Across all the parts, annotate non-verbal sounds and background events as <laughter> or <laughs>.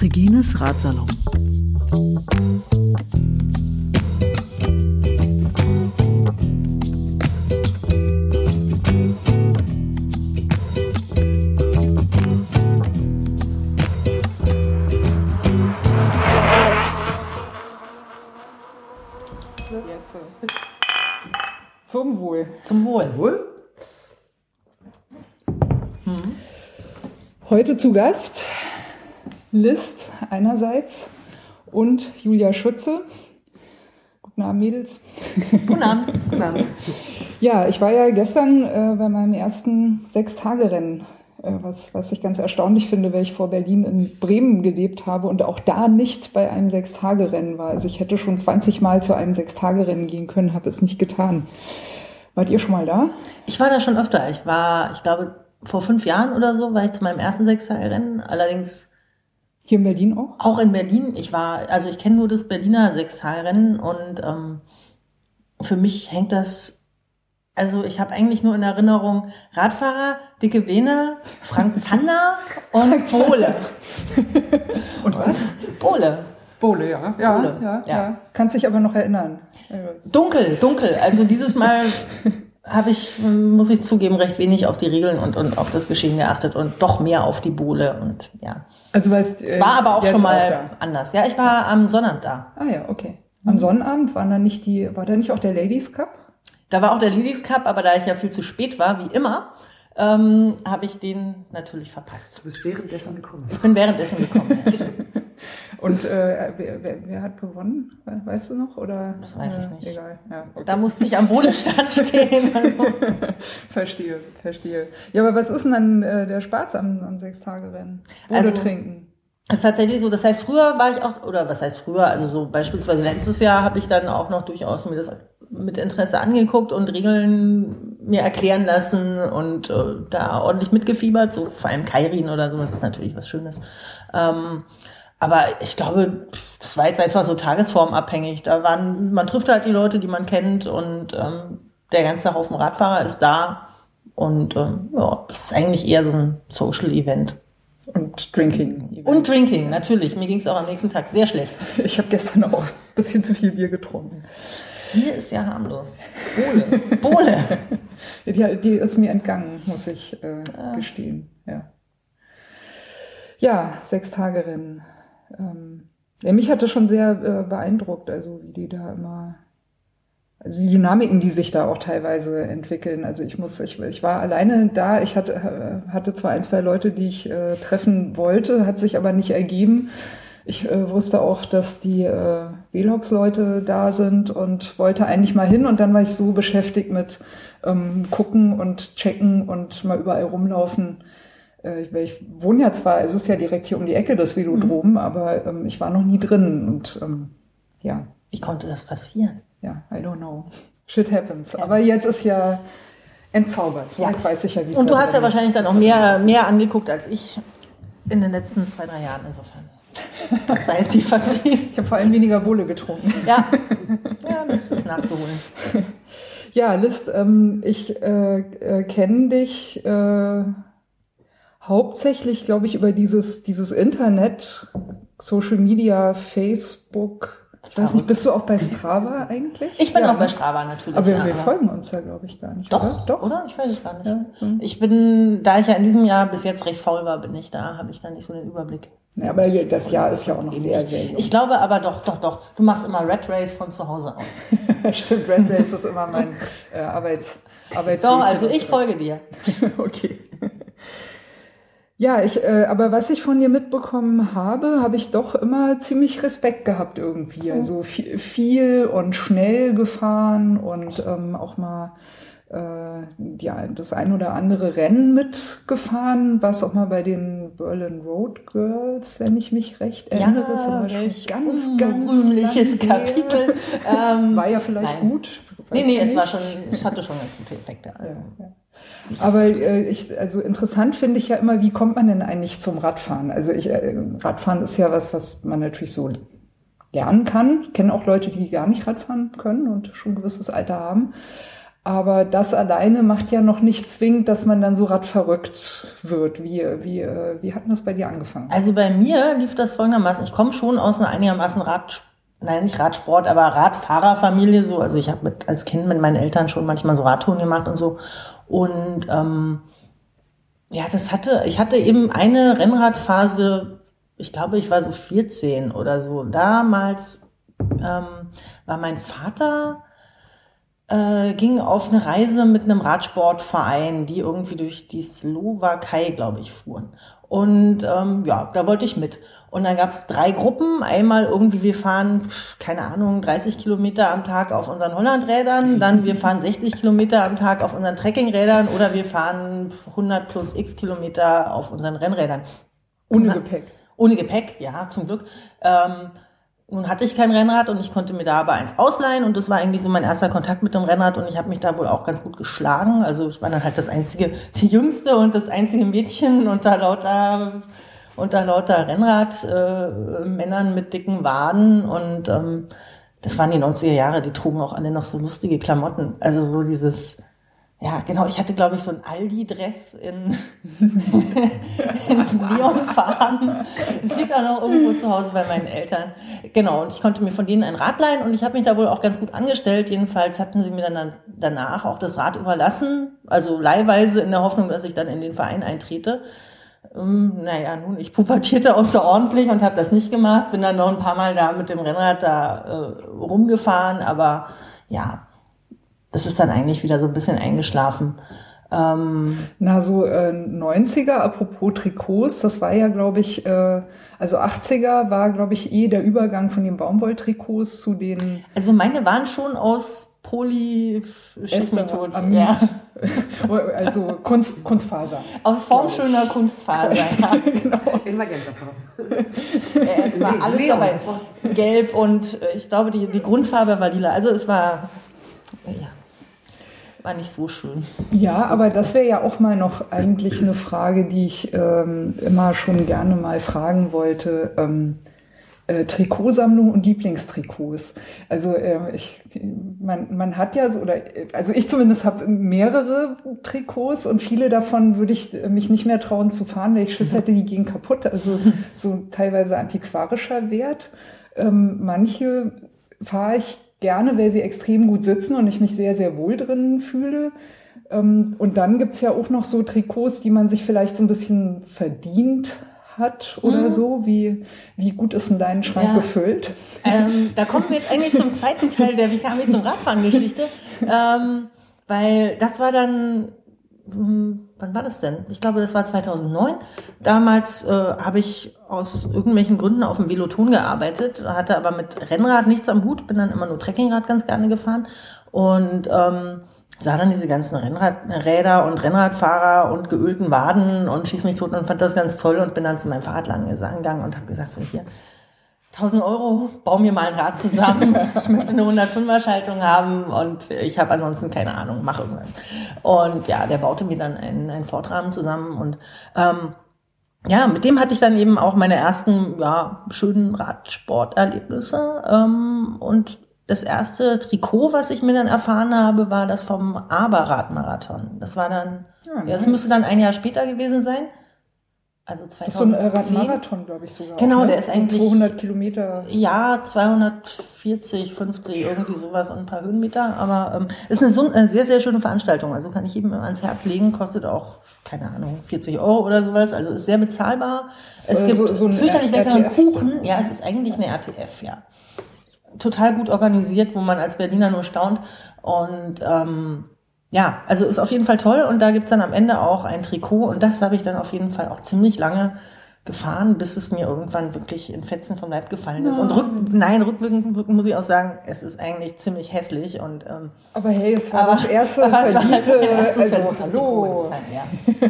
Regines Ratsalon. Heute zu Gast List einerseits und Julia Schutze. Guten Abend, Mädels. Guten Abend. Guten Abend. <laughs> Ja, ich war ja gestern äh, bei meinem ersten Sechstagerennen, äh, was, was ich ganz erstaunlich finde, weil ich vor Berlin in Bremen gelebt habe und auch da nicht bei einem Sechstagerennen war. Also ich hätte schon 20 Mal zu einem Sechstagerennen gehen können, habe es nicht getan. Wart ihr schon mal da? Ich war da schon öfter. Ich war, ich glaube, vor fünf Jahren oder so war ich zu meinem ersten Sechstagerennen. Allerdings Hier in Berlin auch? auch in Berlin. Ich war, also ich kenne nur das Berliner Sechstagerennen und ähm, für mich hängt das, also ich habe eigentlich nur in Erinnerung Radfahrer, dicke Beine, <laughs> Frank Zander und Bohle. <laughs> Und was? Bohle. Bowle, ja. Ja, Bowle, ja, ja. ja. Kannst dich aber noch erinnern. Dunkel, dunkel. Also dieses Mal <laughs> habe ich, muss ich zugeben, recht wenig auf die Regeln und, und auf das Geschehen geachtet und doch mehr auf die Bohle und ja. Also weißt, Es war aber auch schon mal da. anders. Ja, ich war am Sonnabend da. Ah ja, okay. Am Sonnabend waren da nicht die, war da nicht auch der Ladies Cup? Da war auch der Ladies Cup, aber da ich ja viel zu spät war, wie immer, ähm, habe ich den natürlich verpasst. Du bist währenddessen gekommen. Ich bin währenddessen gekommen. Und äh, wer, wer, wer hat gewonnen? We- Weißt du noch? Oder, Das weiß ich äh, nicht. Egal. Ja, okay. Da musste ich am Bodenstand <laughs> stehen. Verstehe, verstehe. Ja, aber was ist denn dann äh, der Spaß am, am Sechstagerennen? Bode Also- trinken. Das ist tatsächlich so. Das heißt, früher war ich auch, oder was heißt früher? Also so beispielsweise letztes Jahr habe ich dann auch noch durchaus mir das mit Interesse angeguckt und Regeln mir erklären lassen und äh, da ordentlich mitgefiebert. So vor allem Kairin oder so, das ist natürlich was Schönes. Ähm, aber ich glaube, das war jetzt einfach so tagesformabhängig. Da waren, man trifft halt die Leute, die man kennt und ähm, der ganze Haufen Radfahrer ist da. Und ähm, ja, es ist eigentlich eher so ein Social-Event. Und Drinking. Und Drinking, natürlich. Mir ging es auch am nächsten Tag sehr schlecht. ich habe gestern auch ein bisschen zu viel Bier getrunken. Bier ist ja harmlos. Bohle. Bohle. <laughs> Die, die ist mir entgangen, muss ich äh, gestehen. Ja, ja Sechstagerennen. Ähm, ja, mich hat das schon sehr äh, beeindruckt, also wie die da immer, also die Dynamiken, die sich da auch teilweise entwickeln. Also ich muss, ich, ich war alleine da, ich hatte, äh, hatte zwar ein, zwei Leute, die ich äh, treffen wollte, hat sich aber nicht ergeben. Ich äh, wusste auch, dass die äh, Velox-Leute da sind und wollte eigentlich mal hin und dann war ich so beschäftigt mit ähm, gucken und checken und mal überall rumlaufen. Äh, ich, ich wohne ja zwar, es ist ja direkt hier um die Ecke das Velodrom, aber ähm, ich war noch nie drin und ähm, ja, Wie konnte das passieren? ja, I don't know. Shit happens. Aber jetzt ist ja entzaubert. Ja. Jetzt weiß ich ja, wie es Und du hast ja wahrscheinlich dann auch mehr, mehr angeguckt als ich in den letzten zwei, drei Jahren. Insofern. Das <laughs> sei es die verziehen. Ich habe vor allem weniger Bohle getrunken. Ja. <laughs> Ja, das ist nachzuholen. Ja, List, ähm, ich äh, äh, kenne dich äh, hauptsächlich, glaube ich, über dieses, dieses Internet, Social Media, Facebook. Ich weiß nicht, bist du auch bei Strava eigentlich? Ich bin Ja, auch bei ne? Strava natürlich. Aber ja, wir folgen uns ja, glaube ich, gar nicht. Doch, oder? doch, oder? Ich weiß es gar nicht. Ja, hm. Ich bin, da ich ja in diesem Jahr bis jetzt recht faul war, bin ich da, habe ich da nicht so den Überblick. Ja, aber das Jahr ist ja auch noch sehr, sehr jung. Ich glaube aber doch, doch, doch. Du machst immer Red Race von zu Hause aus. <laughs> Stimmt, Red Race ist immer mein äh, Arbeits, Arbeitsweg. Doch, also ich folge dir. <laughs> okay. Ja, ich, äh, aber was ich von dir mitbekommen habe, habe ich doch immer ziemlich Respekt gehabt irgendwie. Also viel, viel und schnell gefahren und ähm, auch mal äh, die, das ein oder andere Rennen mitgefahren, was auch mal bei den Berlin Road Girls, wenn ich mich recht erinnere, ist aber schon ganz, ganz her. Kapitel. <laughs> Ähm, War ja vielleicht nein. gut. Nee, nee, ich es war schon, es hatte schon ganz gute Effekte. Ja, ja. Aber äh, ich, also interessant finde ich ja immer, wie kommt man denn eigentlich zum Radfahren? Also ich, äh, Radfahren ist ja was, was man natürlich so lernen kann. Kennen auch Leute, die gar nicht Radfahren können und schon ein gewisses Alter haben. Aber das alleine macht ja noch nicht zwingend, dass man dann so radverrückt wird. Wie, wie, äh, wie hat das bei dir angefangen? Also bei mir lief das folgendermaßen. Ich komme schon aus einer einigermaßen Rad, nein, nicht Radsport, aber Radfahrerfamilie so. Also ich habe als Kind mit meinen Eltern schon manchmal so Radtouren gemacht und so. Und ähm, ja, das hatte, ich hatte eben eine Rennradphase, ich glaube, ich war so 14 oder so. Damals ähm, war mein Vater äh, ging auf eine Reise mit einem Radsportverein, die irgendwie durch die Slowakei, glaube ich, fuhren. Und ähm, ja, da wollte ich mit. Und dann gab es drei Gruppen. Einmal irgendwie, wir fahren, keine Ahnung, 30 Kilometer am Tag auf unseren Hollandrädern. Dann wir fahren 60 Kilometer am Tag auf unseren Trekkingrädern oder wir fahren 100 plus x Kilometer auf unseren Rennrädern. Ohne Gepäck. Ohne Gepäck, ja, zum Glück. Ähm, nun hatte ich kein Rennrad und ich konnte mir da aber eins ausleihen und das war eigentlich so mein erster Kontakt mit dem Rennrad und ich habe mich da wohl auch ganz gut geschlagen. Also ich war dann halt das einzige, die jüngste und das einzige Mädchen unter lauter unter lauter Rennradmännern äh, mit dicken Waden und ähm, das waren die 90er Jahre, die trugen auch alle noch so lustige Klamotten. Also so dieses ja, genau. Ich hatte, glaube ich, so ein Aldi-Dress in, <laughs> in Neonfarben. Es liegt auch noch irgendwo zu Hause bei meinen Eltern. Genau. Und ich konnte mir von denen ein Rad leihen und ich habe mich da wohl auch ganz gut angestellt. Jedenfalls hatten sie mir dann danach auch das Rad überlassen. Also leihweise in der Hoffnung, dass ich dann in den Verein eintrete. Ähm, naja, nun, ich pubertierte außerordentlich und habe das nicht gemacht. Bin dann noch ein paar Mal da mit dem Rennrad da äh, rumgefahren. Aber ja, das ist dann eigentlich wieder so ein bisschen eingeschlafen. Ähm, Na, so äh, 90er, apropos Trikots, das war ja, glaube ich, äh, also 80er war, glaube ich, eh der Übergang von den Baumwolltrikots zu den. Also meine waren schon aus Poly Schissmethoden. Ja. <laughs> also Kunst, Kunstfaser. Aus formschöner Kunstfaser, <laughs> ja. genau. In Magentafarben. <laughs> ja, es war alles dabei. Gelb und äh, ich glaube, die, die Grundfarbe war lila. Also es war, ja war nicht so schön. Ja, aber das wäre ja auch mal noch eigentlich eine Frage, die ich ähm, immer schon gerne mal fragen wollte. Ähm, äh, Trikotsammlung und Lieblingstrikots. Also äh, ich, man, man hat ja so, oder also ich zumindest habe mehrere Trikots und viele davon würde ich mich nicht mehr trauen zu fahren, weil ich Schiss hätte, die gehen kaputt. Also so teilweise antiquarischer Wert. Ähm, manche fahre ich gerne, weil sie extrem gut sitzen und ich mich sehr, sehr wohl drin fühle. Ähm, und dann gibt's ja auch noch so Trikots, die man sich vielleicht so ein bisschen verdient hat oder mhm. so. Wie, wie gut ist denn dein Schrank ja. gefüllt? Ähm, <laughs> da kommen wir jetzt eigentlich zum zweiten Teil der Wie kam ich zum Radfahren-Geschichte. Ähm, weil das war dann hm, wann war das denn? Ich glaube, das war 2009. Damals äh, habe ich aus irgendwelchen Gründen auf dem Veloton gearbeitet, hatte aber mit Rennrad nichts am Hut, bin dann immer nur Trekkingrad ganz gerne gefahren und ähm, sah dann diese ganzen Rennradräder und Rennradfahrer und geölten Waden und schieß mich tot und fand das ganz toll und bin dann zu meinem Fahrradladen gegangen und habe gesagt, so hier, 1000 Euro, bau mir mal ein Rad zusammen. <laughs> Ich möchte eine 105er Schaltung haben und ich habe ansonsten keine Ahnung, mach irgendwas. Und ja, der baute mir dann einen, einen Fordrahmen zusammen und ähm, ja, mit dem hatte ich dann eben auch meine ersten ja, schönen Radsporterlebnisse. Ähm, und das erste Trikot, was ich mir dann erfahren habe, war das vom Aberradmarathon. Das war dann, ja, nice. ja, das müsste dann ein Jahr später gewesen sein. Also 2010. Das ist so ein Marathon, glaube ich sogar. Genau, auch, ne? der ist eigentlich 200 Kilometer. Ja, 240, 50 irgendwie sowas und ein paar Höhenmeter. Aber ähm, ist eine, eine sehr sehr schöne Veranstaltung. Also kann ich jedem ans Herz legen. Kostet auch keine Ahnung 40 Euro oder sowas. Also ist sehr bezahlbar. Es gibt so, so fürchterlich leckeren Kuchen. Ja, es ist eigentlich eine RTF. Ja, total gut organisiert, wo man als Berliner nur staunt und ähm, ja, also ist auf jeden Fall toll und da gibt's dann am Ende auch ein Trikot und das habe ich dann auf jeden Fall auch ziemlich lange gefahren, bis es mir irgendwann wirklich in Fetzen vom Leib gefallen ist. Und rück, nein, rückwirkend muss ich auch sagen, es ist eigentlich ziemlich hässlich und ähm, aber hey, es war aber, das erste <laughs> verdiente, halt also hallo. Ja.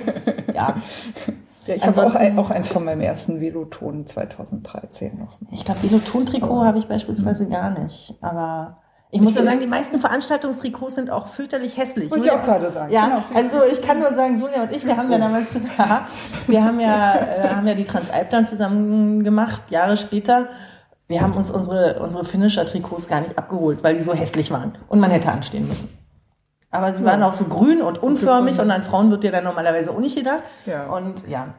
ja. <laughs> Ja, ich habe auch, ein, auch eins von meinem ersten Veloton 2013 noch. Ich glaube, Veloton-Trikot habe ich beispielsweise gar nicht. Aber ich muss ja sagen, die meisten Veranstaltungstrikots sind auch fürchterlich hässlich. Muss ich auch gerade sagen. Ja, genau. also ich kann nur sagen, Julia und ich, wir haben ja damals, <laughs> wir haben ja, äh, haben ja die Transalp dann zusammen gemacht, Jahre später. Wir haben uns unsere, unsere Finisher-Trikots gar nicht abgeholt, weil die so hässlich waren und man hätte anstehen müssen. Aber sie waren auch so grün und unförmig und an Frauen wird ja dann normalerweise auch nicht gedacht. Ja. Und ja.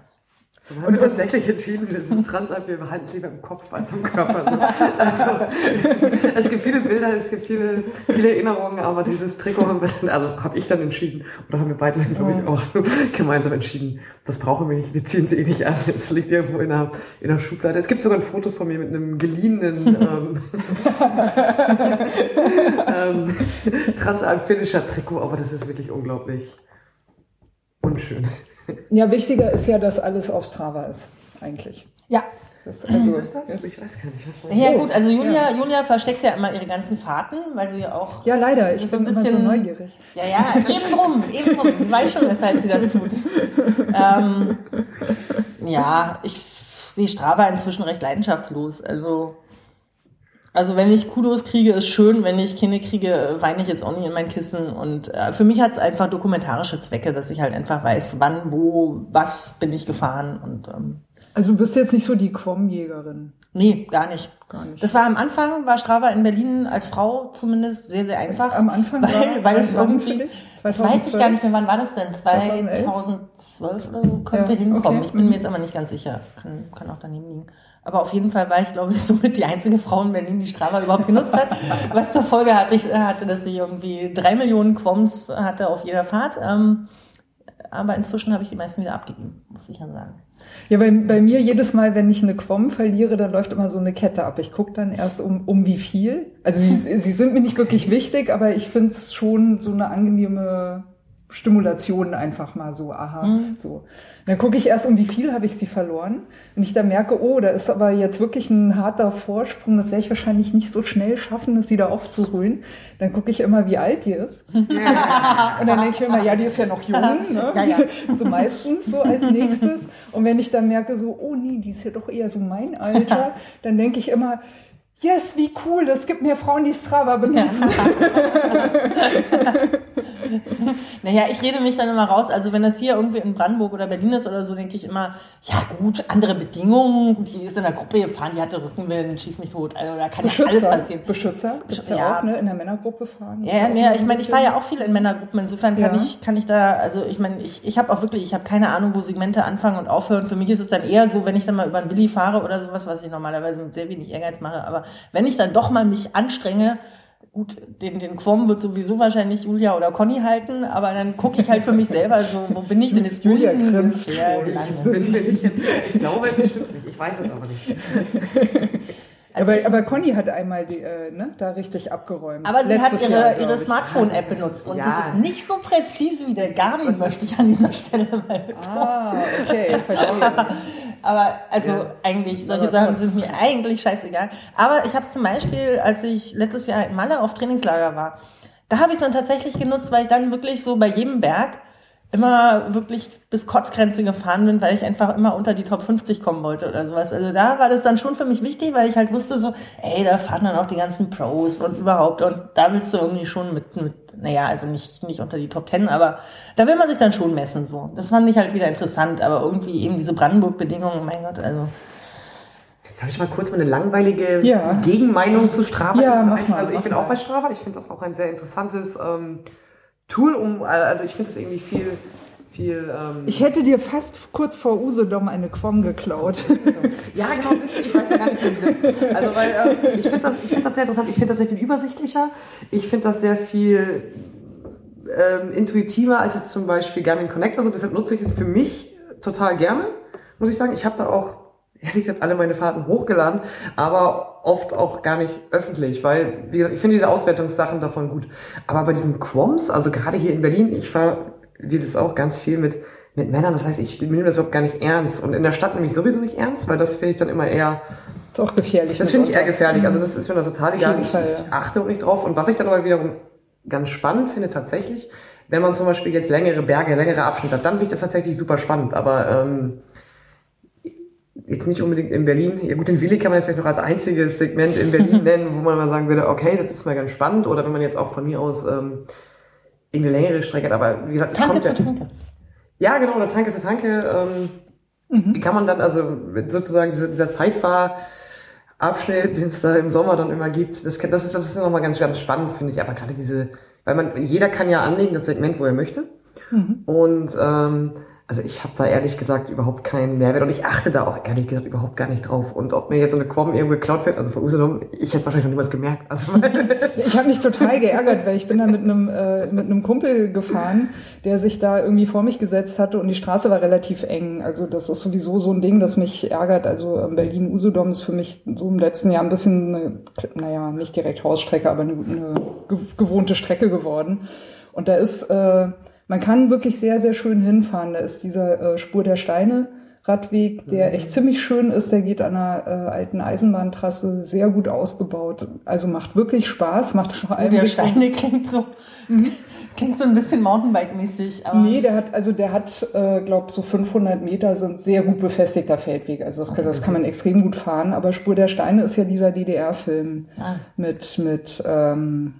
Wir haben tatsächlich entschieden, wir sind <laughs> Transalp, wir behalten es lieber im Kopf als im Körper. So. Also, <laughs> es gibt viele Bilder, es gibt viele, viele Erinnerungen, aber dieses Trikot haben wir dann, also habe ich dann entschieden, oder haben wir beide dann, glaube ich, auch <laughs> gemeinsam entschieden, das brauchen wir nicht, wir ziehen es eh nicht an, es liegt irgendwo in einer, in einer Schublade. Es gibt sogar ein Foto von mir mit einem geliehenen ähm, ähm, Transalp-Finisher Trikot, aber das ist wirklich unglaublich unschön. Ja, wichtiger ist ja, dass alles auf Strava ist, eigentlich. Ja. Das, Also, also, ist das? Ich weiß gar nicht. wahrscheinlich. Ja gut, also Julia, Julia versteckt ja immer ihre ganzen Fahrten, weil sie ja auch ja, leider. Ich So bin ein immer so bisschen- neugierig. Ja, ja, eben drum, eben drum. Ich weiß schon, weshalb sie das tut. Ähm, ja, ich sehe Strava inzwischen recht leidenschaftslos. Also, also wenn ich Kudos kriege, ist schön. Wenn ich Kinder kriege, weine ich jetzt auch nicht in mein Kissen. Und äh, für mich hat es einfach dokumentarische Zwecke, dass ich halt einfach weiß, wann, wo, was bin ich gefahren. Und ähm, Also du bist jetzt nicht so die Quom-Jägerin. nee, gar nicht. Gar nicht. Das war am Anfang, war Strava in Berlin als Frau zumindest sehr, sehr einfach. Am Anfang weil, war- weil es irgendwie, das weiß ich gar nicht mehr, wann war das denn? 2011? 2012 oder so könnte Ja, hinkommen. okay. Ich bin Mhm. mir jetzt aber nicht ganz sicher. Kann, kann auch daneben liegen. Aber auf jeden Fall war ich, glaube ich, <laughs> somit die einzige Frau in Berlin, die Strava überhaupt genutzt hat. Was zur Folge hatte, ich, hatte, dass ich irgendwie drei Millionen Quoms hatte auf jeder Fahrt. Ähm, aber inzwischen habe ich die meisten wieder abgegeben, muss ich ja sagen. Ja, bei, bei mir jedes Mal, wenn ich eine Quom verliere, dann läuft immer so eine Kette ab. Ich gucke dann erst um, um wie viel. Also sie, sie sind mir nicht wirklich wichtig, aber ich finde es schon so eine angenehme Stimulation einfach mal so, aha, Mhm. so. Dann gucke ich erst, um wie viel habe ich sie verloren. Wenn ich dann merke, oh, da ist aber jetzt wirklich ein harter Vorsprung, das werde ich wahrscheinlich nicht so schnell schaffen, das wieder aufzuholen, dann gucke ich immer, wie alt die ist. <laughs> Und dann denke ich mir immer, ja, die ist ja noch jung, <laughs> ne? Ja, ja. <laughs> so meistens so als nächstes. Und wenn ich dann merke, so, oh nee, die ist ja doch eher so mein Alter, dann denke ich immer, yes, wie cool, es gibt mehr Frauen, die Strava benutzen. <laughs> Naja, ich rede mich dann immer raus. Also wenn das hier irgendwie in Brandenburg oder Berlin ist oder so, denke ich immer, ja gut, andere Bedingungen. Die ist in der Gruppe gefahren, die hatte Rückenwind, schieß mich tot. Also da kann ja alles passieren. Beschützer, gibt's ja, Ja. auch, ne, in der Männergruppe fahren. Ja, ja, nee, ich meine, ich fahre ja auch viel in Männergruppen. Insofern kann Ja. ich, kann ich da, also ich meine, ich, ich habe auch wirklich, ich habe keine Ahnung, wo Segmente anfangen und aufhören. Für mich ist es dann eher so, wenn ich dann mal über einen Willi fahre oder sowas, was ich normalerweise mit sehr wenig Ehrgeiz mache. Aber wenn ich dann doch mal mich anstrenge, gut, den, den Quom wird sowieso wahrscheinlich Julia oder Conny halten, aber dann gucke ich halt für mich selber so, wo bin ich denn jetzt Julia grinst Ja. Bin jetzt, ich glaube, das stimmt nicht. Ich weiß es aber nicht. <laughs> Also aber, aber Conny hat einmal die, äh, ne, da richtig abgeräumt. Aber sie Letztes hat ihre, ihre ich. Smartphone-App benutzt und Ja. das ist nicht so präzise wie der Garmin, möchte ich an dieser Stelle mal betonen. Ah, okay, verstehe. <laughs> Aber also Ja. eigentlich, solche Aber Sachen sind mir eigentlich scheißegal. Aber ich habe es zum Beispiel, als ich letztes Jahr in Malle auf Trainingslager war, da habe ich es dann tatsächlich genutzt, weil ich dann wirklich so bei jedem Berg immer wirklich bis Kotzgrenze gefahren bin, weil ich einfach immer unter die Top 50 kommen wollte oder sowas. Also da war das dann schon für mich wichtig, weil ich halt wusste so, ey, da fahren dann auch die ganzen Pros und überhaupt und da willst du irgendwie schon mit, mit naja, also nicht, nicht unter die Top 10, aber da will man sich dann schon messen so. Das fand ich halt wieder interessant, aber irgendwie eben diese Brandenburg-Bedingungen, mein Gott, also. Darf ich mal kurz mal eine langweilige Ja. Gegenmeinung zu Strava Ja, mach mal, Also ich mach bin mal. auch bei Strava. Ich finde das auch ein sehr interessantes ähm, Tool, um, also ich finde das irgendwie viel, viel. Ähm, Ich hätte dir fast kurz vor Usedom eine Quom geklaut. <laughs> ja, genau. Ich weiß ja gar nicht, wie sind. Also weil äh, ich finde das, ich finde das sehr interessant. Ich finde das sehr viel übersichtlicher. Ich finde das sehr viel ähm, intuitiver als jetzt zum Beispiel Garmin Connect. Also deshalb nutze ich es für mich total gerne, muss ich sagen. Ich habe da auch <laughs> ehrlich gesagt alle meine Fahrten hochgeladen, aber oft auch gar nicht öffentlich, weil, wie gesagt, ich finde diese Auswertungssachen davon gut. Aber bei diesen Quoms, also gerade hier in Berlin, ich fahre, wie das auch, ganz viel mit, mit Männern, das heißt, ich nehme das überhaupt gar nicht ernst. Und in der Stadt nehme ich sowieso nicht ernst, weil das finde ich dann immer eher, ist auch gefährlich. das finde ich eher gefährlich. Also das ist mir dann total egal. Ich, Fall, ich achte auch nicht drauf. Und was ich dann aber wiederum ganz spannend finde tatsächlich, wenn man zum Beispiel jetzt längere Berge, längere Abschnitte hat, dann finde ich das tatsächlich super spannend. Aber ähm, jetzt nicht unbedingt in Berlin. Ja gut, den Willi kann man jetzt vielleicht noch als einziges Segment in Berlin <laughs> nennen, wo man mal sagen würde, okay, das ist mal ganz spannend. Oder wenn man jetzt auch von mir aus ähm, irgendeine längere Strecke hat. Aber wie gesagt, es Tanke zu ja, Tanke. ja, genau, oder Tanke eine Tanke. Ähm, Wie kann man dann, also sozusagen dieser, dieser Zeitfahrabschnitt, den es da im Sommer dann immer gibt, das, das ist, das ist nochmal ganz, ganz spannend, finde ich. Aber gerade diese, weil man, jeder kann ja anlegen das Segment, wo er möchte. Mhm. Und ähm, also ich habe da ehrlich gesagt überhaupt keinen Mehrwert und ich achte da auch ehrlich gesagt überhaupt gar nicht drauf. Und ob mir jetzt so eine Quom irgendwo geklaut wird, also von Usedom, ich hätte wahrscheinlich noch niemals gemerkt. Also <laughs> ich habe mich total geärgert, weil ich bin da mit einem äh, mit einem Kumpel gefahren, der sich da irgendwie vor mich gesetzt hatte und die Straße war relativ eng. Also das ist sowieso so ein Ding, das mich ärgert. Also Berlin Usedom ist für mich so im letzten Jahr ein bisschen, eine, naja, nicht direkt Hausstrecke, aber eine, eine gewohnte Strecke geworden. Und da ist äh, man kann wirklich sehr, sehr schön hinfahren. Da ist dieser äh, Spur der Steine Radweg, der mhm. echt ziemlich schön ist. Der geht an einer äh, alten Eisenbahntrasse sehr gut ausgebaut. Also macht wirklich Spaß, macht vor allem. Der Steine klingt so, mhm. klingt so ein bisschen Mountainbike-mäßig. Nee, der hat, also der hat, äh, glaube so 500 Meter sind sehr gut befestigter Feldweg. Also das, das kann man extrem gut fahren. Aber Spur der Steine ist ja dieser DDR-Film ah. mit, mit, ähm,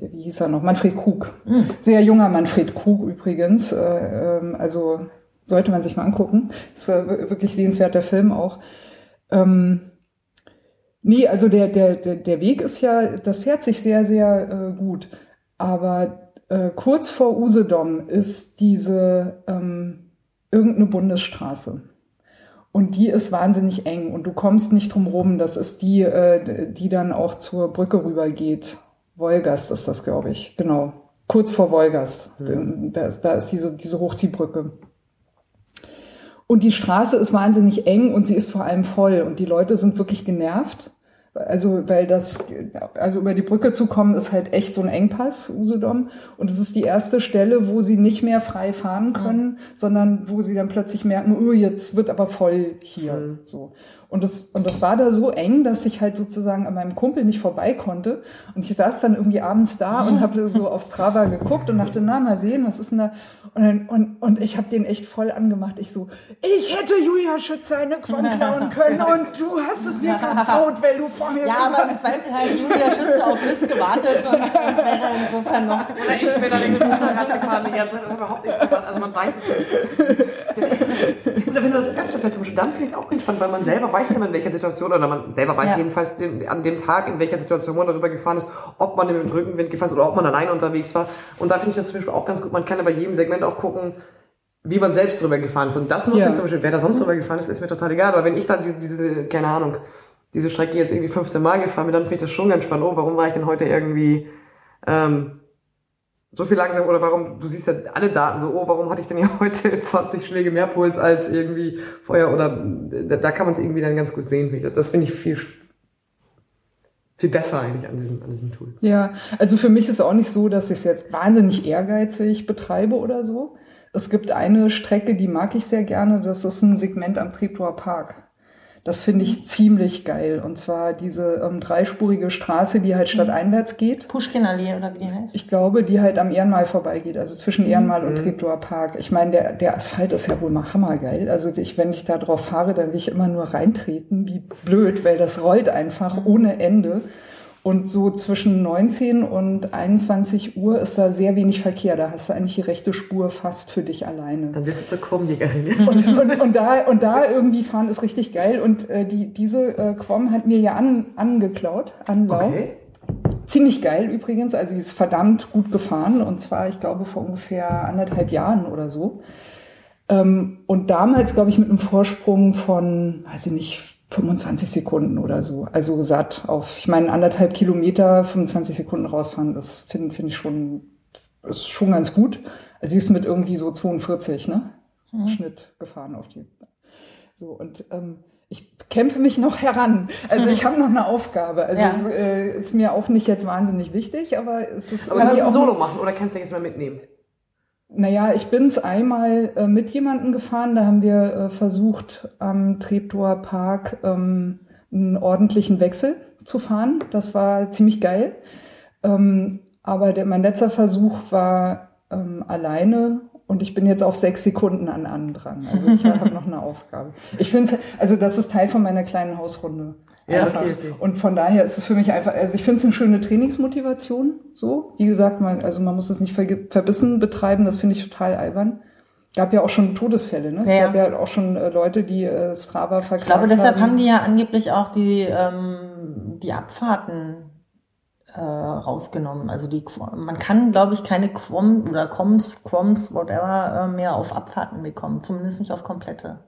wie hieß er noch, Manfred Krug. Mhm. Sehr junger Manfred Krug übrigens. Äh, ähm, also sollte man sich mal angucken. Ist äh, wirklich sehenswerter Film auch. Ähm, nee, also der, der, der, Weg ist ja, das fährt sich sehr, sehr äh, gut. Aber äh, kurz vor Usedom ist diese ähm, irgendeine Bundesstraße. Und die ist wahnsinnig eng und du kommst nicht drum rum. Das ist die, äh, die dann auch zur Brücke rüber geht. Wolgast ist das, glaube ich. Genau. Kurz vor Wolgast. Mhm. Da ist, da ist diese, diese Hochziehbrücke. Und die Straße ist wahnsinnig eng und sie ist vor allem voll und die Leute sind wirklich genervt. Also, weil das, also über die Brücke zu kommen, ist halt echt so ein Engpass, Usedom. Und es ist die erste Stelle, wo sie nicht mehr frei fahren können, mhm. sondern wo sie dann plötzlich merken, oh, jetzt wird aber voll hier, mhm. so. Und das, und das war da so eng, dass ich halt sozusagen an meinem Kumpel nicht vorbei konnte. Und ich saß dann irgendwie abends da und habe so <laughs> auf Strava geguckt und dachte, na, mal sehen, was ist denn da? Und, dann, und, und ich habe den echt voll angemacht. Ich so, ich hätte Julia Schütze eine Quon klauen können und du hast es mir versaut, weil du vor mir Ja, aber im Zweifel hat Julia Schütze auf Liz gewartet und, wäre insofern noch. Oder ich bin dann irgendwie rangefahren die ganze Zeit überhaupt nichts gemacht. Also man weiß es nicht. <laughs> Oder wenn du das öfter fest dann finde ich es auch ganz spannend, weil man selber weiß ja, in welcher Situation, oder man selber weiß ja. jedenfalls den, an dem Tag, in welcher Situation man darüber gefahren ist, ob man im Rückenwind gefahren ist oder ob man alleine unterwegs war. Und da finde ich das zum Beispiel auch ganz gut. Man kann ja bei jedem Segment auch gucken, wie man selbst drüber gefahren ist. Und das nutze ja. ich zum Beispiel, wer da sonst drüber gefahren ist, ist mir total egal. Aber wenn ich da diese, diese keine Ahnung, diese Strecke jetzt irgendwie 15 Mal gefahren bin, dann finde ich das schon ganz spannend. Oh, warum war ich denn heute irgendwie ähm, so viel langsam oder warum, du siehst ja alle Daten so, oh, warum hatte ich denn ja <laughs> heute 20 Schläge mehr Puls als irgendwie vorher oder da, da kann man es irgendwie dann ganz gut sehen. Das finde ich viel, viel besser eigentlich an diesem, an diesem Tool. Ja, also für mich ist es auch nicht so, dass ich es jetzt wahnsinnig ehrgeizig betreibe oder so. Es gibt eine Strecke, die mag ich sehr gerne, das ist ein Segment am Treptower Park. Das finde ich ziemlich geil. Und zwar diese ähm, dreispurige Straße, die halt stadteinwärts geht. Pushkin-Allee oder wie die heißt? Ich glaube, die halt am Ehrenmal vorbeigeht, also zwischen mhm. Ehrenmal und Treptower Park. Ich meine, der, der Asphalt ist ja wohl mal hammergeil. Also ich, wenn ich da drauf fahre, dann will ich immer nur reintreten, wie blöd, weil das rollt einfach mhm. ohne Ende. Und so zwischen 19 und 21 Uhr ist da sehr wenig Verkehr. Da hast du eigentlich die rechte Spur fast für dich alleine. Dann bist du zur Quom-Jägerin. Und, und, und, da, und da irgendwie fahren ist richtig geil. Und äh, die, diese äh, Quom hat mir ja an, angeklaut, Anlauf. Okay. Ziemlich geil übrigens. Also sie ist verdammt gut gefahren. Und zwar, ich glaube, vor ungefähr anderthalb Jahren oder so. Ähm, und damals, glaube ich, mit einem Vorsprung von, weiß ich nicht, 25 Sekunden oder so. Also satt auf, ich meine, anderthalb Kilometer, 25 Sekunden rausfahren, das finde find ich schon, ist schon ganz gut. Also sie ist mit irgendwie so 42, ne? Mhm. Schnitt gefahren auf die. So, und ähm, ich kämpfe mich noch heran. Also ich <laughs> habe noch eine Aufgabe. Also ja. es äh, ist mir auch nicht jetzt wahnsinnig wichtig, aber es ist. Aber kannst du Solo machen oder kannst du jetzt mal mitnehmen? Naja, ich bin's einmal äh, mit jemandem gefahren, da haben wir äh, versucht, am Treptower Park ähm, einen ordentlichen Wechsel zu fahren. Das war ziemlich geil. Ähm, aber der, mein letzter Versuch war ähm, alleine und ich bin jetzt auf sechs Sekunden an an dran. Also ich habe noch eine Aufgabe. Ich finde, also das ist Teil von meiner kleinen Hausrunde. Ja, okay, okay. Und von daher ist es für mich einfach, also ich finde es eine schöne Trainingsmotivation. So, wie gesagt, man, also man muss es nicht verbissen betreiben. Das finde ich total albern. Gab ja auch schon Todesfälle, ne? Es ja. gab ja auch schon äh, Leute, die äh, Strava verklagt Ich glaube, deshalb haben. haben die ja angeblich auch die ähm, die Abfahrten äh, rausgenommen. Also die, man kann, glaube ich, keine Quom oder Coms, Quoms, whatever, äh, mehr auf Abfahrten bekommen. Zumindest nicht auf komplette.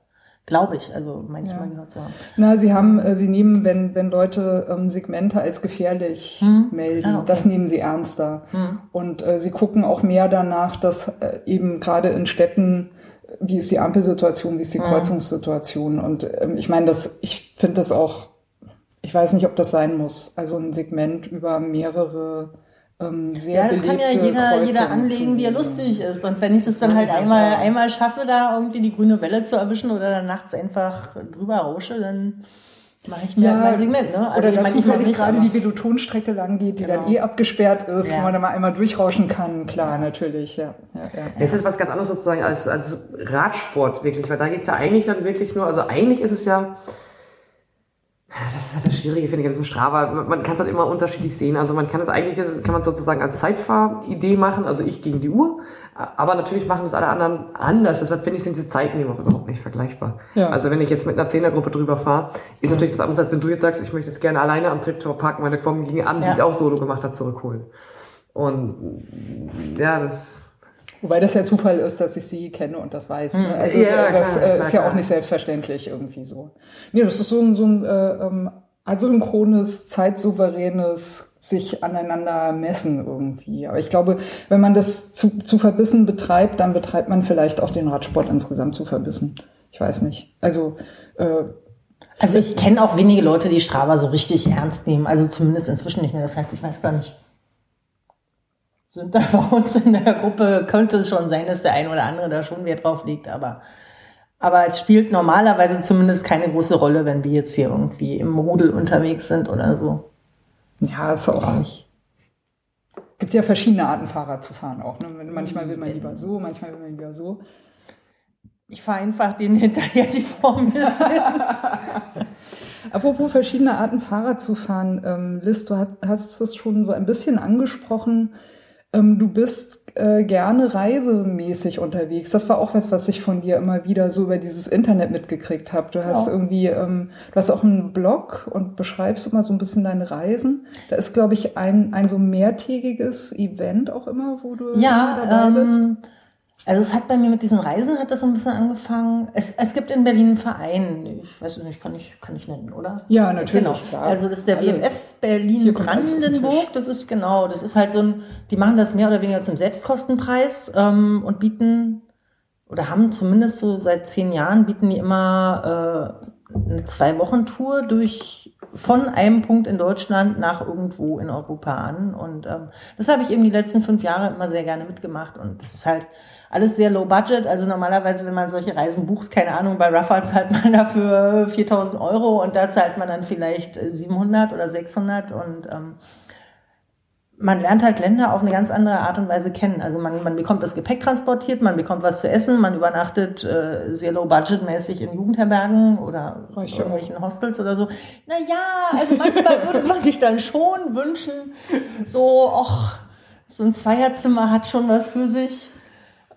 Glaube ich, also ich Ja. gehört zu haben. Na, sie haben, äh, sie nehmen, wenn, wenn Leute ähm, Segmente als gefährlich Hm. melden, Ah, okay. das nehmen sie ernster. Hm. Und äh, sie gucken auch mehr danach, dass äh, eben gerade in Städten, wie ist die Ampelsituation, wie ist die Hm. Kreuzungssituation. Und ähm, ich meine, das, ich finde das auch, ich weiß nicht, ob das sein muss. Also ein Segment über mehrere ähm, sehr Ja, das kann ja jeder, jeder anlegen, wie er lustig ist. Und wenn ich das dann halt einmal, einmal schaffe, da irgendwie die grüne Welle zu erwischen oder dann nachts einfach drüber rausche, dann mache ich mir halt mein Segment. Ne? oder ich meine, dazu, ich sich nicht, gerade aber- die Velotonstrecke lang geht, die Genau. dann eh abgesperrt ist, Ja. wo man da mal einmal durchrauschen kann. Klar, natürlich, ja. ja, ja. Das ist was ganz anderes sozusagen als, als Radsport wirklich, weil da geht's ja eigentlich dann wirklich nur, also eigentlich ist es ja, das ist halt das Schwierige, finde ich, an diesem Strava. Man- Man kann es halt immer unterschiedlich sehen. Also man kann es eigentlich, kann man sozusagen als Zeitfahridee machen, also ich gegen die Uhr. Aber natürlich machen das alle anderen anders. Deshalb finde ich, sind diese Zeiten eben auch überhaupt nicht vergleichbar. Ja. Also wenn ich jetzt mit einer Zehnergruppe drüber fahre, ist natürlich was anderes, als wenn du jetzt sagst, ich möchte jetzt gerne alleine am Triptor parken, meine Quom gegen an, die Ja. es auch solo gemacht hat, zurückholen. Und ja, das Wobei das ja Zufall ist, dass ich sie kenne und das weiß. Ne? Also Hm. Ja, äh, das klar, äh, klar, ist ja klar. auch nicht selbstverständlich irgendwie so. Nee, das ist so ein, so ein äh, ähm, asynchrones, zeitsouveränes sich aneinander messen irgendwie. Aber ich glaube, wenn man das zu, zu verbissen betreibt, dann betreibt man vielleicht auch den Radsport insgesamt zu verbissen. Ich weiß nicht. Also äh, Also ich kenne auch wenige Leute, die Strava so richtig ernst nehmen. Also zumindest inzwischen nicht mehr. Das heißt, ich weiß gar nicht. Sind da <laughs> bei uns in der Gruppe, könnte es schon sein, dass der eine oder andere da schon Wert drauf legt, aber, aber es spielt normalerweise zumindest keine große Rolle, wenn wir jetzt hier irgendwie im Rudel unterwegs sind oder so. ja, ist auch nicht. Gibt ja verschiedene Arten, Fahrrad zu fahren auch. Ne? Manchmal will man lieber so, manchmal will man lieber so. Ich fahre einfach denen hinterher, die vor mir sind. <laughs> Apropos verschiedene Arten Fahrrad zu fahren, ähm, Liz, du hast, hast es schon so ein bisschen angesprochen. Ähm, du bist äh, gerne reisemäßig unterwegs. Das war auch was, was ich von dir immer wieder so über dieses Internet mitgekriegt habe. Du hast Ja. irgendwie, ähm, du hast auch einen Blog und beschreibst immer so ein bisschen deine Reisen. Da ist, glaube ich, ein, ein so mehrtägiges Event auch immer, wo du Ja, dabei bist. ähm, also es hat bei mir mit diesen Reisen hat das so ein bisschen angefangen. Es, es gibt in Berlin einen Verein, ich weiß nicht, kann ich, kann ich nennen, oder? Ja, natürlich, Genau. klar. Also das ist der Alles. WFF Hier kommt alles auf den Berlin-Brandenburg. Tisch. Das ist genau, das ist halt so ein, die machen das mehr oder weniger zum Selbstkostenpreis ähm, und bieten oder haben zumindest so seit zehn Jahren bieten die immer äh, eine Zwei-Wochen-Tour durch von einem Punkt in Deutschland nach irgendwo in Europa an. Und ähm, das habe ich eben die letzten fünf Jahre immer sehr gerne mitgemacht. Und das ist halt alles sehr low budget. Also normalerweise, wenn man solche Reisen bucht, keine Ahnung, bei Rafa <laughs> zahlt man dafür 4000 Euro und da zahlt man dann vielleicht äh, 700 oder 600 und ähm, man lernt halt Länder auf eine ganz andere Art und Weise kennen. Also man, man bekommt das Gepäck transportiert, man bekommt was zu essen, man übernachtet äh, sehr low budget mäßig in Jugendherbergen oder ja irgendwelchen Hostels oder so. Naja, also manchmal <laughs> würde man sich dann schon wünschen, so, ach, so ein Zweierzimmer hat schon was für sich.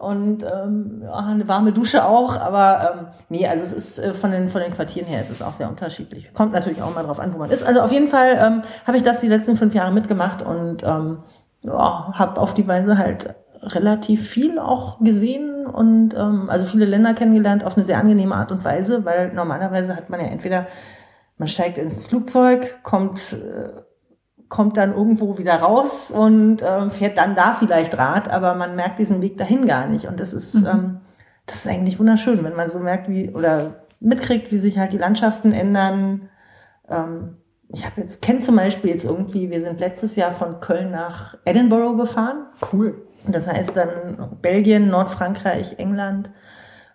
Und ähm, eine warme Dusche auch, aber ähm, nee, also es ist äh, von den von den Quartieren her ist es auch sehr unterschiedlich. Kommt natürlich auch mal drauf an, wo man ist. Also auf jeden Fall ähm, habe ich das die letzten fünf Jahre mitgemacht und ähm, ja, habe auf die Weise halt relativ viel auch gesehen und ähm, also viele Länder kennengelernt auf eine sehr angenehme Art und Weise, weil normalerweise hat man ja entweder man steigt ins Flugzeug, kommt äh, kommt dann irgendwo wieder raus und ähm, fährt dann da vielleicht Rad, aber man merkt diesen Weg dahin gar nicht. Und das ist, ähm, das ist eigentlich wunderschön, wenn man so merkt, wie oder mitkriegt, wie sich halt die Landschaften ändern. Ähm, ich habe jetzt, kenne zum Beispiel jetzt irgendwie, wir sind letztes Jahr von Köln nach Edinburgh gefahren. Cool. Das heißt dann Belgien, Nordfrankreich, England.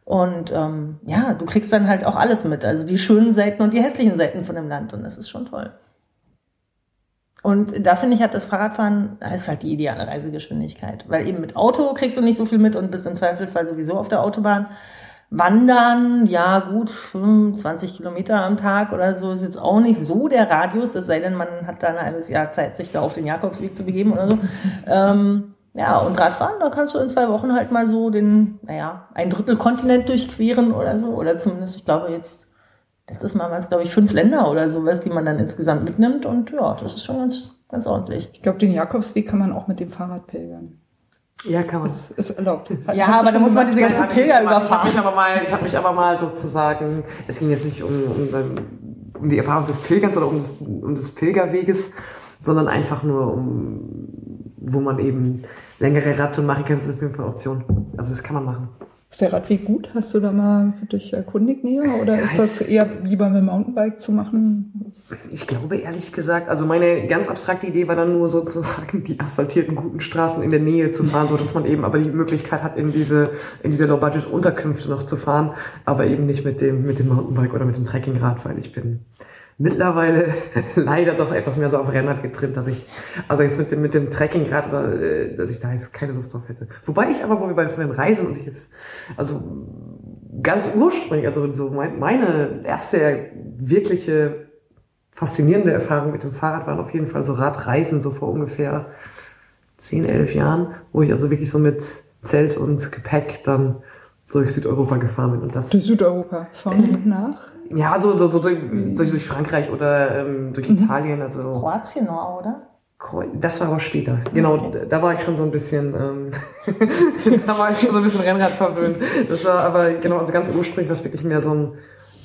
Und ähm, ja, du kriegst dann halt auch alles mit. Also die schönen Seiten und die hässlichen Seiten von dem Land. Und das ist schon toll. Und da finde ich, hat das Fahrradfahren, ist halt die ideale Reisegeschwindigkeit. Weil eben mit Auto kriegst du nicht so viel mit und bist im Zweifelsfall sowieso auf der Autobahn. Wandern, ja gut, 20 Kilometer am Tag oder so ist jetzt auch nicht so der Radius, es sei denn, man hat da ein halbes Jahr Zeit, sich da auf den Jakobsweg zu begeben oder so. <laughs> ähm, ja, und Radfahren, da kannst du in zwei Wochen halt mal so den, naja, ein Drittel Kontinent durchqueren oder so. Oder zumindest, ich glaube jetzt, letztes Mal waren es, glaube ich, fünf Länder oder sowas, die man dann insgesamt mitnimmt. Und ja, das ist schon ganz, ganz ordentlich. Ich glaube, den Jakobsweg kann man auch mit dem Fahrrad pilgern. Ja, kann man. Das ist erlaubt. Ja, aber da muss man diese ganzen Pilger überfahren. Ich habe mich, aber mal- ich hab mich aber mal sozusagen, es ging jetzt nicht um, um, um die Erfahrung des Pilgerns oder um des, um des Pilgerweges, sondern einfach nur um, wo man eben längere Radtouren machen kann. Das ist auf jeden Fall eine Option. Also das kann man machen. Ist der Radweg gut? Hast du da mal dich erkundigt näher? Oder ist Ja, das es- eher lieber mit dem Mountainbike zu machen? Ich glaube ehrlich gesagt, also meine ganz abstrakte Idee war dann nur sozusagen die asphaltierten guten Straßen in der Nähe zu fahren, so dass man eben aber die Möglichkeit hat, in diese in diese Low Budget Unterkünfte noch zu fahren, aber eben nicht mit dem mit dem Mountainbike oder mit dem Trekkingrad, weil ich bin mittlerweile <laughs> leider doch etwas mehr so auf Rennrad getrimmt, dass ich also jetzt mit dem mit dem Trekkingrad oder äh, dass ich da jetzt keine Lust drauf hätte. Wobei ich aber wo wir bei von den Reisen und ich jetzt also ganz ursprünglich, also so mein, meine erste wirkliche faszinierende Erfahrung mit dem Fahrrad waren auf jeden Fall so Radreisen, so vor ungefähr 10, 11 Jahren, wo ich also wirklich so mit Zelt und Gepäck dann durch Südeuropa gefahren bin. Und das, Durch Südeuropa, vorne und nach? Ja, so, so, so durch, durch, durch Frankreich oder ähm, durch Italien, also Kroatien noch, oder? Das war aber später. Genau, da war ich schon so ein bisschen, ähm, <laughs> da war ich schon so ein bisschen Rennrad verwöhnt. Das war aber genau, also ganz ursprünglich war es wirklich mehr so ein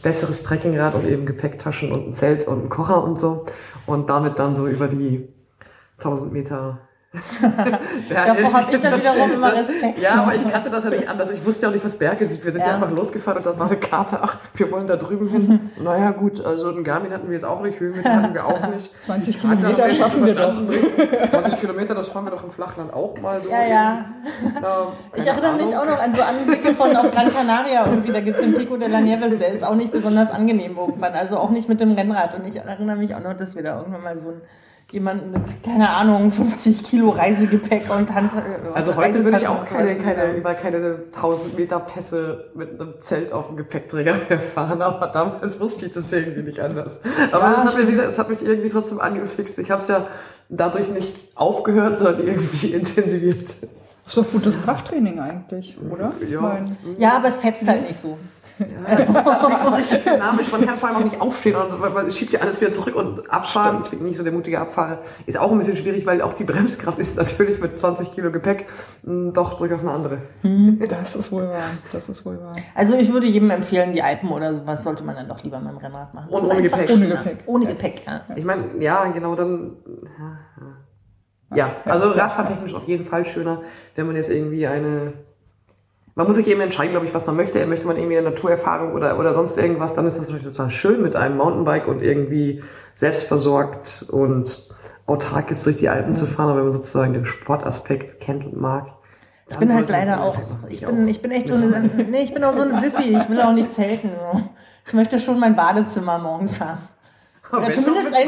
besseres Trekkingrad und eben Gepäcktaschen und ein Zelt und ein Kocher und so. Und damit dann so über die 1000 Meter. Ja, Davor habe ich dann wiederum immer das, Respekt. Ja, aber ich kannte das ja nicht anders. Ich wusste ja auch nicht, was Berge sind. Wir sind ja, Ja. einfach losgefahren und dann war eine Karte, ach, wir wollen da drüben hin. <laughs> naja, gut, also ein Garmin hatten wir jetzt auch nicht, Höhenmeter hatten wir auch nicht. 20 Ich hatte das Kilometer schaffen wir doch. verstanden. <laughs> 20 Kilometer, das fahren wir doch im Flachland auch mal so. Ja, ja. Na, <laughs> Ich erinnere mich Ahnung. auch noch an so Anblicke von auf Gran Canaria irgendwie, da gibt es den Pico de la Nieves, der ist auch nicht besonders angenehm irgendwann, also auch nicht mit dem Rennrad. Und ich erinnere mich auch noch, dass wir da irgendwann mal so ein, jemanden mit, keine Ahnung, 50 Kilo Reisegepäck und Hand. äh, Also heute würde ich auch keine, keine, über keine 1000 Meter Pässe mit einem Zelt auf dem Gepäckträger <laughs> mehr fahren, aber damals wusste ich das irgendwie nicht anders. Aber Ja, das, hat mir wieder, das hat mich irgendwie trotzdem angefixt. Ich habe es ja dadurch nicht aufgehört, sondern irgendwie <laughs> intensiviert. Ist doch gutes Krafttraining eigentlich, oder? Ich Ja. mein, Ja, aber es fetzt halt nicht so. Das ist halt nicht so richtig <laughs> dynamisch. Man kann vor allem auch nicht aufstehen und man- schiebt ja alles wieder zurück und abfahren. Ich bin nicht so der mutige Abfahrer. Ist auch ein bisschen schwierig, weil auch die Bremskraft ist natürlich mit 20 Kilo Gepäck mh, doch durchaus eine andere. das ist wohl wahr. Das ist wohl wahr. Also ich würde jedem empfehlen, die Alpen oder sowas sollte man dann doch lieber mit dem Rennrad machen. Das Und ohne Gepäck. Ohne Gepäck. Ohne Gepäck, ja. Ich meine, ja, genau, dann. Ja, ja. ja also radfahrtechnisch auf jeden Fall schöner, wenn man jetzt irgendwie eine. Man muss sich eben entscheiden, glaube ich, was man möchte. Möchte man irgendwie eine Naturerfahrung oder, oder sonst irgendwas, dann ist das natürlich total schön mit einem Mountainbike und irgendwie selbstversorgt und autark ist durch die Alpen zu fahren, aber wenn man sozusagen den Sportaspekt kennt und mag. Ich bin halt leider auch, ich bin, ich bin echt so eine, nee, ich bin auch so eine Sissy, ich will auch nicht zelten. So. Ich möchte schon mein Badezimmer morgens haben. Oder zumindest ein,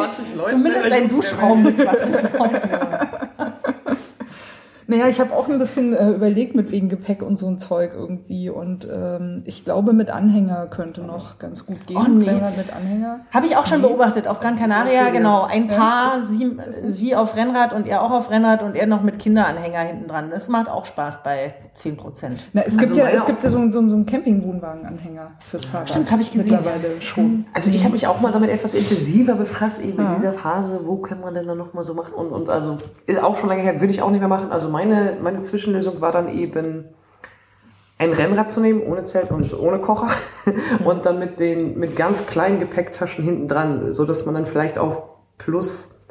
zumindest ein Duschraum mit 20 Leuten. Naja, ich habe auch ein bisschen äh, überlegt mit wegen Gepäck und so ein Zeug irgendwie. Und ähm, ich glaube, mit Anhänger könnte noch ganz gut gehen. Oh, nee. Mit Anhänger. Habe ich auch schon beobachtet auf Gran Canaria, genau. Ein Ja, Paar, sie, sie auf Rennrad und er auch auf Rennrad und er noch mit Kinderanhänger hinten dran. Das macht auch Spaß bei 10 Prozent. Na, es gibt Also ja, es gibt ja so, so, so einen Campingwohnwagen-Anhänger fürs Fahrrad. Stimmt, hab ich gesehen. Mittlerweile schon. Also ich habe mich auch mal damit etwas intensiver befasst, eben in Ja. dieser Phase, wo kann man denn dann nochmal so machen? Und, und also ist auch schon lange her, würde ich auch nicht mehr machen. Also meine, meine Zwischenlösung war dann eben ein Rennrad zu nehmen, ohne Zelt und ohne Kocher <laughs> und dann mit den mit ganz kleinen Gepäcktaschen hinten dran, so dass man dann vielleicht auf plus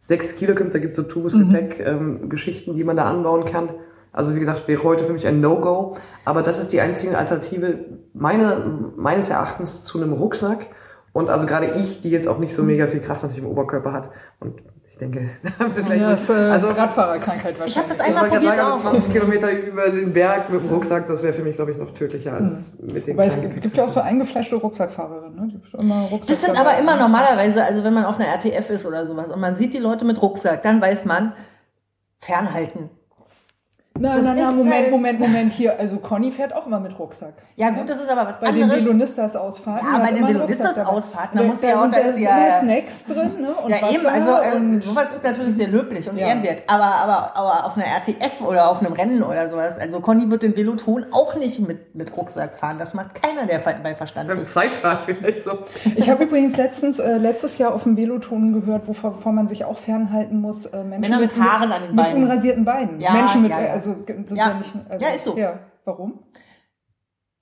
sechs Kilo kommt. Da gibt es so Tubusgepäck, ähm, Geschichten, die man da anbauen kann. Also wie gesagt, wäre heute für mich ein No-Go. Aber das ist die einzige Alternative meine, meines Erachtens zu einem Rucksack. Und also gerade ich, die jetzt auch nicht so mega viel Kraft natürlich im Oberkörper hat. Und denke, <laughs> das ist Ja, das ist äh, also Radfahrerkrankheit wahrscheinlich. Ich habe das einmal probiert sagen, auch. also 20 Kilometer über den Berg mit dem Rucksack, das wäre für mich, glaube ich, noch tödlicher als mit den Weil es gibt, gibt ja auch so eingefleischte Rucksackfahrerinnen. Ne? Die haben immer Rucksack Das sind dabei. aber immer normalerweise, also wenn man auf einer RTF ist oder sowas und man sieht die Leute mit Rucksack, dann weiß man, fernhalten. Na, Das na, na, Moment, ein- Moment, Moment, hier. Also Conny fährt auch immer mit Rucksack. Ja gut, das ist aber was Bei den anderes. Velonistas-Ausfahrten. Ja, bei den Velonistas-Ausfahrten, da muss ja auch- da ist ja- Snacks drin, ne? Und ja eben, Wasser also ähm, und sowas ist natürlich sehr löblich und Ja. ehrenwert. Aber, aber, aber auf einer RTF oder auf einem Rennen oder sowas, also Conny wird den Veloton auch nicht mit, mit Rucksack fahren. Das macht keiner, der bei Verstand Beim ist. Zeitfahren vielleicht so. Ich habe übrigens letztens, äh, letztes Jahr auf dem Veloton gehört, wovor, wovor man sich auch fernhalten muss. Äh, Menschen Männer mit Haaren an den Beinen. Mit unrasierten Beinen. Ja, Menschen mit, ja, ja. äh, also sind Ja. nicht. Also, Ja, ist so. Ja, warum?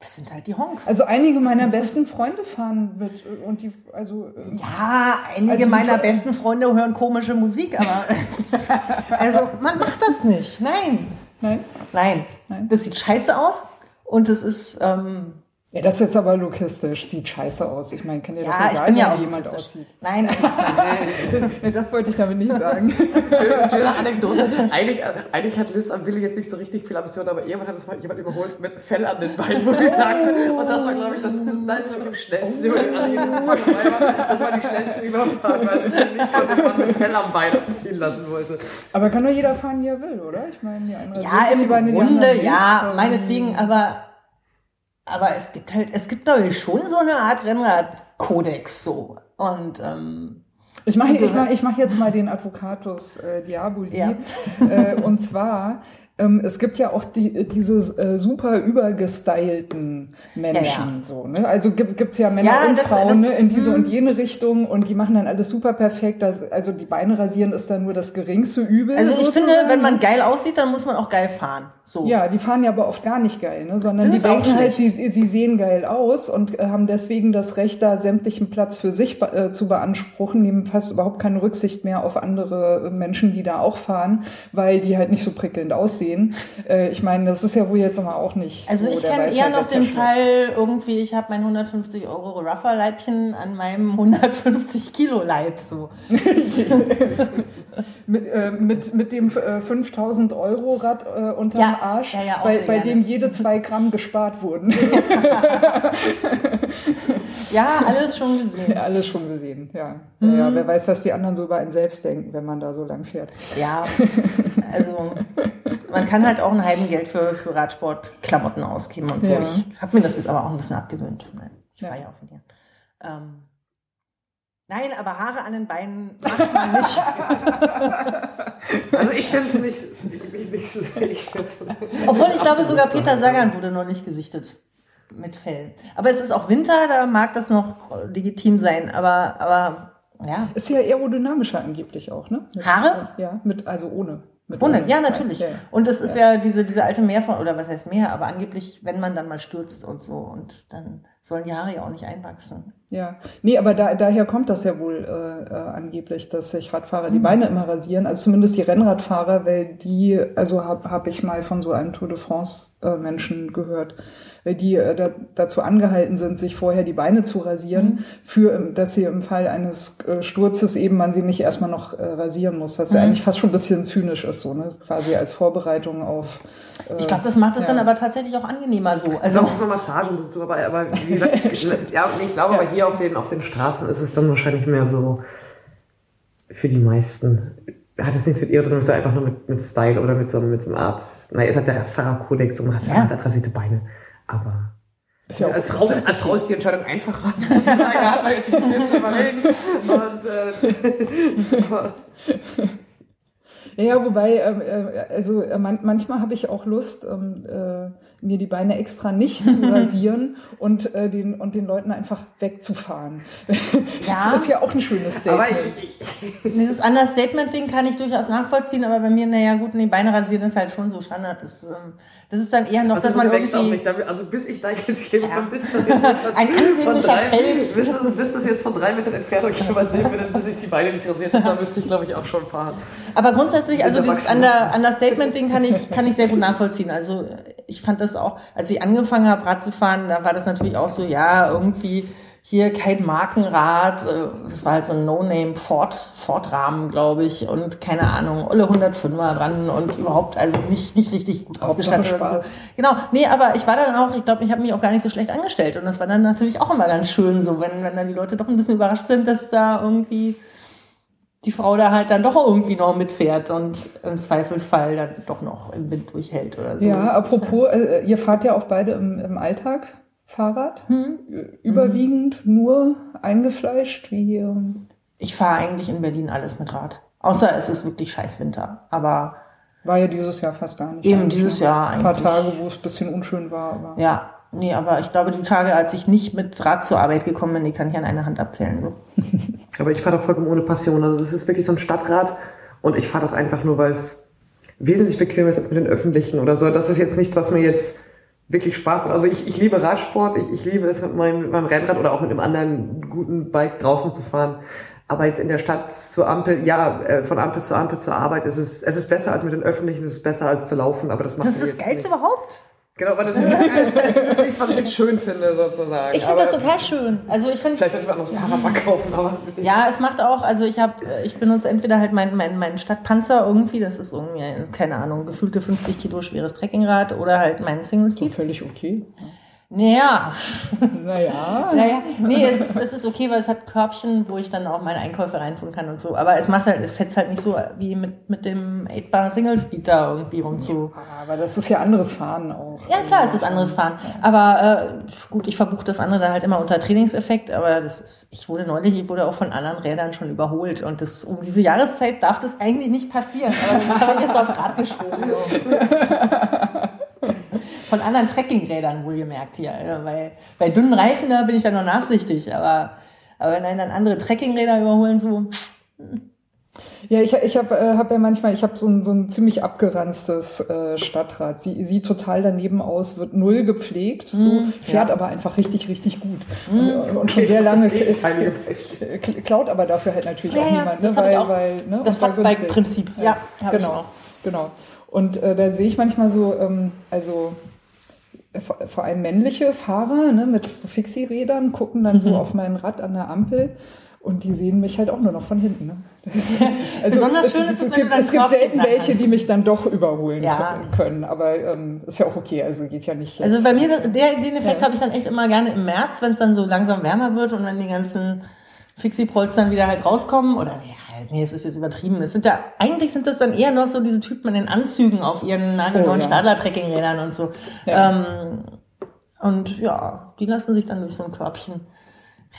Das sind halt die Honks. Also einige meiner besten Freunde fahren mit äh, und die, also äh, ja, einige Also meiner besten Freunde hören komische Musik, aber <laughs> <laughs> also man macht das nicht. Nein, nein. nein. Nein. Das sieht scheiße aus und es ist ähm, Ja, das ist jetzt aber logistisch. Sieht scheiße aus. Ich meine, kann dir ja, doch ich egal ja wie jemand aussieht. Nein, <laughs> nicht. Nee, das wollte ich damit nicht sagen. <laughs> Schöne, schöne Anekdote. Eigentlich, eigentlich hat Liz am Willi jetzt nicht so richtig viel Ambition, aber irgendwann hat es mal jemand überholt mit Fell an den Beinen, wo ich sagte, und das war, glaube ich, das, ist war. Das war die schnellste Überfahrt, weil sie sich nicht von dem Mann mit Fell am Bein abziehen lassen wollte. Aber kann doch jeder fahren, wie er will, oder? Ich meine, die einen Ja, im Grunde, ja, meinetwegen, aber, aber es gibt halt, es gibt glaube ich schon so eine Art Rennradkodex so. Und ähm, Ich mache ich mach, ich mach jetzt mal den Advocatus äh, Diaboli. Ja. Äh, und zwar, es gibt ja auch die, diese äh, super übergestylten Menschen. Ja, ja. So, ne? Also gibt, gibt ja Männer Ja, und das- Frauen das- ne? in diese hm. und jene Richtung und die machen dann alles super perfekt. Das, also die Beine rasieren ist dann nur das geringste Übel. also ich finde, sozusagen. wenn man geil aussieht, dann muss man auch geil fahren. So. Ja, die fahren ja aber oft gar nicht geil, ne? sondern Das die denken halt, sie, sie sehen geil aus und äh, haben deswegen das Recht, da sämtlichen Platz für sich äh, zu beanspruchen, nehmen fast überhaupt keine Rücksicht mehr auf andere Menschen, die da auch fahren, weil die halt nicht so prickelnd aussehen. Äh, ich meine, das ist ja wohl jetzt nochmal auch nicht Also so ich kenne eher noch letzter den. Fall, irgendwie, ich habe mein 150 Euro Ruffer-Leibchen an meinem 150 Kilo Leib so. <laughs> Mit, äh, mit, mit dem äh, 5000 Euro Rad äh, unterm Ja, Arsch, ja, ja, bei, bei dem jede zwei Gramm gespart wurden. <laughs> Ja, alles schon gesehen. Ja, alles schon gesehen, ja. Mhm. ja. Wer weiß, was die anderen so über einen selbst denken, wenn man da so lang fährt. Ja, also <laughs> man kann halt auch ein Heidengeld für, für Radsportklamotten ausgeben und so. Ja. Ich habe mir das jetzt aber auch ein bisschen abgewöhnt. Nein, ich fahre ja auch von dir. Ähm, nein, aber Haare an den Beinen macht man nicht. Also ich finde es nicht, nicht, nicht so ich find's- Obwohl ich glaube sogar so. Peter Sagan wurde noch nicht gesichtet mit Fällen. Aber es ist auch Winter, da mag das noch legitim sein. Aber, aber ja, Ist ja aerodynamischer angeblich auch, ne? Mit, Haare? Ja, mit, also ohne. Mit ohne, ja natürlich. Ja, ja. Und es ist ja diese, diese alte Meer von, oder was heißt Meer, aber angeblich, wenn man dann mal stürzt und so, und dann sollen die Haare ja auch nicht einwachsen. Ja, nee, aber da, daher kommt das ja wohl äh, äh, angeblich, dass sich Radfahrer Mhm. die Beine immer rasieren, also zumindest die Rennradfahrer, weil die, also habe hab ich mal von so einem Tour de France äh, Menschen gehört, weil die äh, da, dazu angehalten sind, sich vorher die Beine zu rasieren, Mhm. für, ähm, dass sie im Fall eines äh, Sturzes eben man sie nicht erstmal noch äh, rasieren muss, was ja Mhm. eigentlich fast schon ein bisschen zynisch ist, so, ne, quasi als Vorbereitung auf. Äh, Ich glaube, das macht es ja. dann aber tatsächlich auch angenehmer so. Also Also, auch für Massagen und so, aber, aber wie gesagt, <laughs> ja, ich glaube, aber hier auf den, auf den Straßen ist es dann wahrscheinlich mehr so für die meisten. Hat es nichts mit ihr, sondern einfach nur mit, mit Style oder mit so, mit so einer Art, naja, es hat der Radfahrerkodex, so ein Radfahrer Ja. hat Beine. Aber Ist ja auch- als, Frau, als Frau ist die Entscheidung einfacher. <laughs> ja, nicht zu überlegen. Und, äh, <laughs> ja, wobei, ähm, äh, also äh, man, manchmal habe ich auch Lust, ähm, äh, mir die Beine extra nicht zu <laughs> rasieren und, äh, den, und den Leuten einfach wegzufahren. <laughs> Ja. Das ist ja auch ein schönes aber Statement. dieses Understatement-Ding kann ich durchaus nachvollziehen, aber bei mir, naja, gut, nee, Beine rasieren ist halt schon so Standard. Das, ähm, das ist dann eher noch, also dass man wächst auch irgendwie. nicht. damit- Also bis ich da jetzt hier Ja. bis das jetzt <laughs> von, Ein ansehnlicher drei, Pelz. bis, das- bis das jetzt von drei Metern Entfernung jemand sehen würde, bis ich die Beine nicht rasiert habe, da müsste ich, glaube ich, auch schon fahren. Aber grundsätzlich, also dieses Under, Understatement-Ding kann ich, kann ich sehr gut nachvollziehen. Also ich fand das auch, als ich angefangen habe, Rad zu fahren, da war das natürlich auch so, ja, irgendwie hier kein Markenrad, äh, das war halt so ein No-Name Ford, Ford-Rahmen, glaube ich, und keine Ahnung, Olle 105er dran und überhaupt, also nicht, nicht richtig gut ausgestattet. so. Genau, nee, aber ich war dann auch, ich glaube, ich habe mich auch gar nicht so schlecht angestellt und das war dann natürlich auch immer ganz schön so, wenn, wenn dann die Leute doch ein bisschen überrascht sind, dass da irgendwie die Frau da halt dann doch irgendwie noch mitfährt und im Zweifelsfall dann doch noch im Wind durchhält oder so. Ja, apropos, äh, ihr fahrt ja auch beide im, im Alltag Fahrrad. Hm. Überwiegend nur eingefleischt, wie hier. Ich fahre eigentlich in Berlin alles mit Rad. Außer es ist wirklich scheiß Winter. Aber War ja dieses Jahr fast gar nicht. Eben Eigentlich dieses Jahr Ein paar eigentlich. Tage, wo es ein bisschen unschön war. Aber ja, nee, aber ich glaube, die Tage, als ich nicht mit Rad zur Arbeit gekommen bin, die kann ich an einer Hand abzählen. So. <laughs> Aber ich fahre da vollkommen ohne Passion. Also das ist wirklich so ein Stadtrad und ich fahre das einfach nur, weil es wesentlich bequemer ist als mit den öffentlichen oder so. Das ist jetzt nichts, was mir jetzt wirklich Spaß macht. Also ich, ich liebe Radsport, ich, ich liebe es mit meinem, mit meinem Rennrad oder auch mit einem anderen guten Bike draußen zu fahren. Aber jetzt in der Stadt zur Ampel, ja, äh, von Ampel zu Ampel zur Arbeit ist es, es ist besser als mit den öffentlichen, es ist besser als zu laufen, aber das macht Das ist das Geilste überhaupt. Genau, aber das ist, das ist jetzt nichts, was ich wirklich schön finde, sozusagen. Ich finde das total schön. Also ich finde, Vielleicht sollte ich mal ein anderes Fahrrad kaufen, aber ja, es macht auch, also ich habe, ich benutze entweder halt meinen mein, mein Stadtpanzer irgendwie, das ist irgendwie, ein, keine Ahnung, gefühlte 50 Kilo schweres Trekkingrad oder halt mein Single so Speed. völlig okay. Naja, Naja. naja, nee, es ist, es ist okay, weil es hat Körbchen, wo ich dann auch meine Einkäufe reintun kann und so. Aber es macht halt, es fetzt halt nicht so wie mit, mit dem 8-Bar Single Speed da irgendwie rumzu. Aber das ist ja anderes Fahren auch. Ja, klar, es ist anderes Fahren. Aber äh, gut, ich verbuche das andere dann halt immer unter Trainingseffekt, aber das ist, ich wurde neulich, ich wurde auch von anderen Rädern schon überholt und das um diese Jahreszeit darf das eigentlich nicht passieren. Aber das habe ich jetzt aufs Rad geschoben. So. <laughs> Von anderen Trekkingrädern wohlgemerkt hier. Also, weil bei dünnen Reifen, da bin ich ja noch nachsichtig, aber, aber wenn einen dann andere Trekkingräder überholen, so. Ja, ich, ich habe äh, hab ja manchmal, ich habe so ein, so ein ziemlich abgeranztes äh, Stadtrad. Sie sieht total daneben aus, wird null gepflegt, so fährt ja. aber einfach richtig, richtig gut. Und, und schon sehr lange äh, klaut aber dafür halt natürlich Ja, auch ja, niemand, ne? das hab ich weil, auch. weil ne? Das. Wattbike-Prinzip. Ja, ich genau, auch. genau. Und äh, da sehe ich manchmal so, ähm, also äh, vor, allem männliche Fahrer ne, mit so Fixie-Rädern gucken dann Mhm. so auf mein Rad an der Ampel und die sehen mich halt auch nur noch von hinten. Ne? <laughs> Besonders schön ist es, es, wenn gibt, du es gibt selten welche, die mich dann doch überholen Ja. können, aber ähm, ist ja auch okay, also geht ja nicht. Also bei mir, der, den Effekt Ja. habe ich dann echt immer gerne im März, wenn es dann so langsam wärmer wird und wenn die ganzen Fixie-Prols dann wieder halt rauskommen. Oder ja, nee, es ist jetzt übertrieben. Es sind ja, eigentlich sind das dann eher noch so diese Typen in den Anzügen auf ihren neuen Oh, ja. Stadler-Trekkingrädern und so. Ja. Ähm, und ja, die lassen sich dann durch so ein Körbchen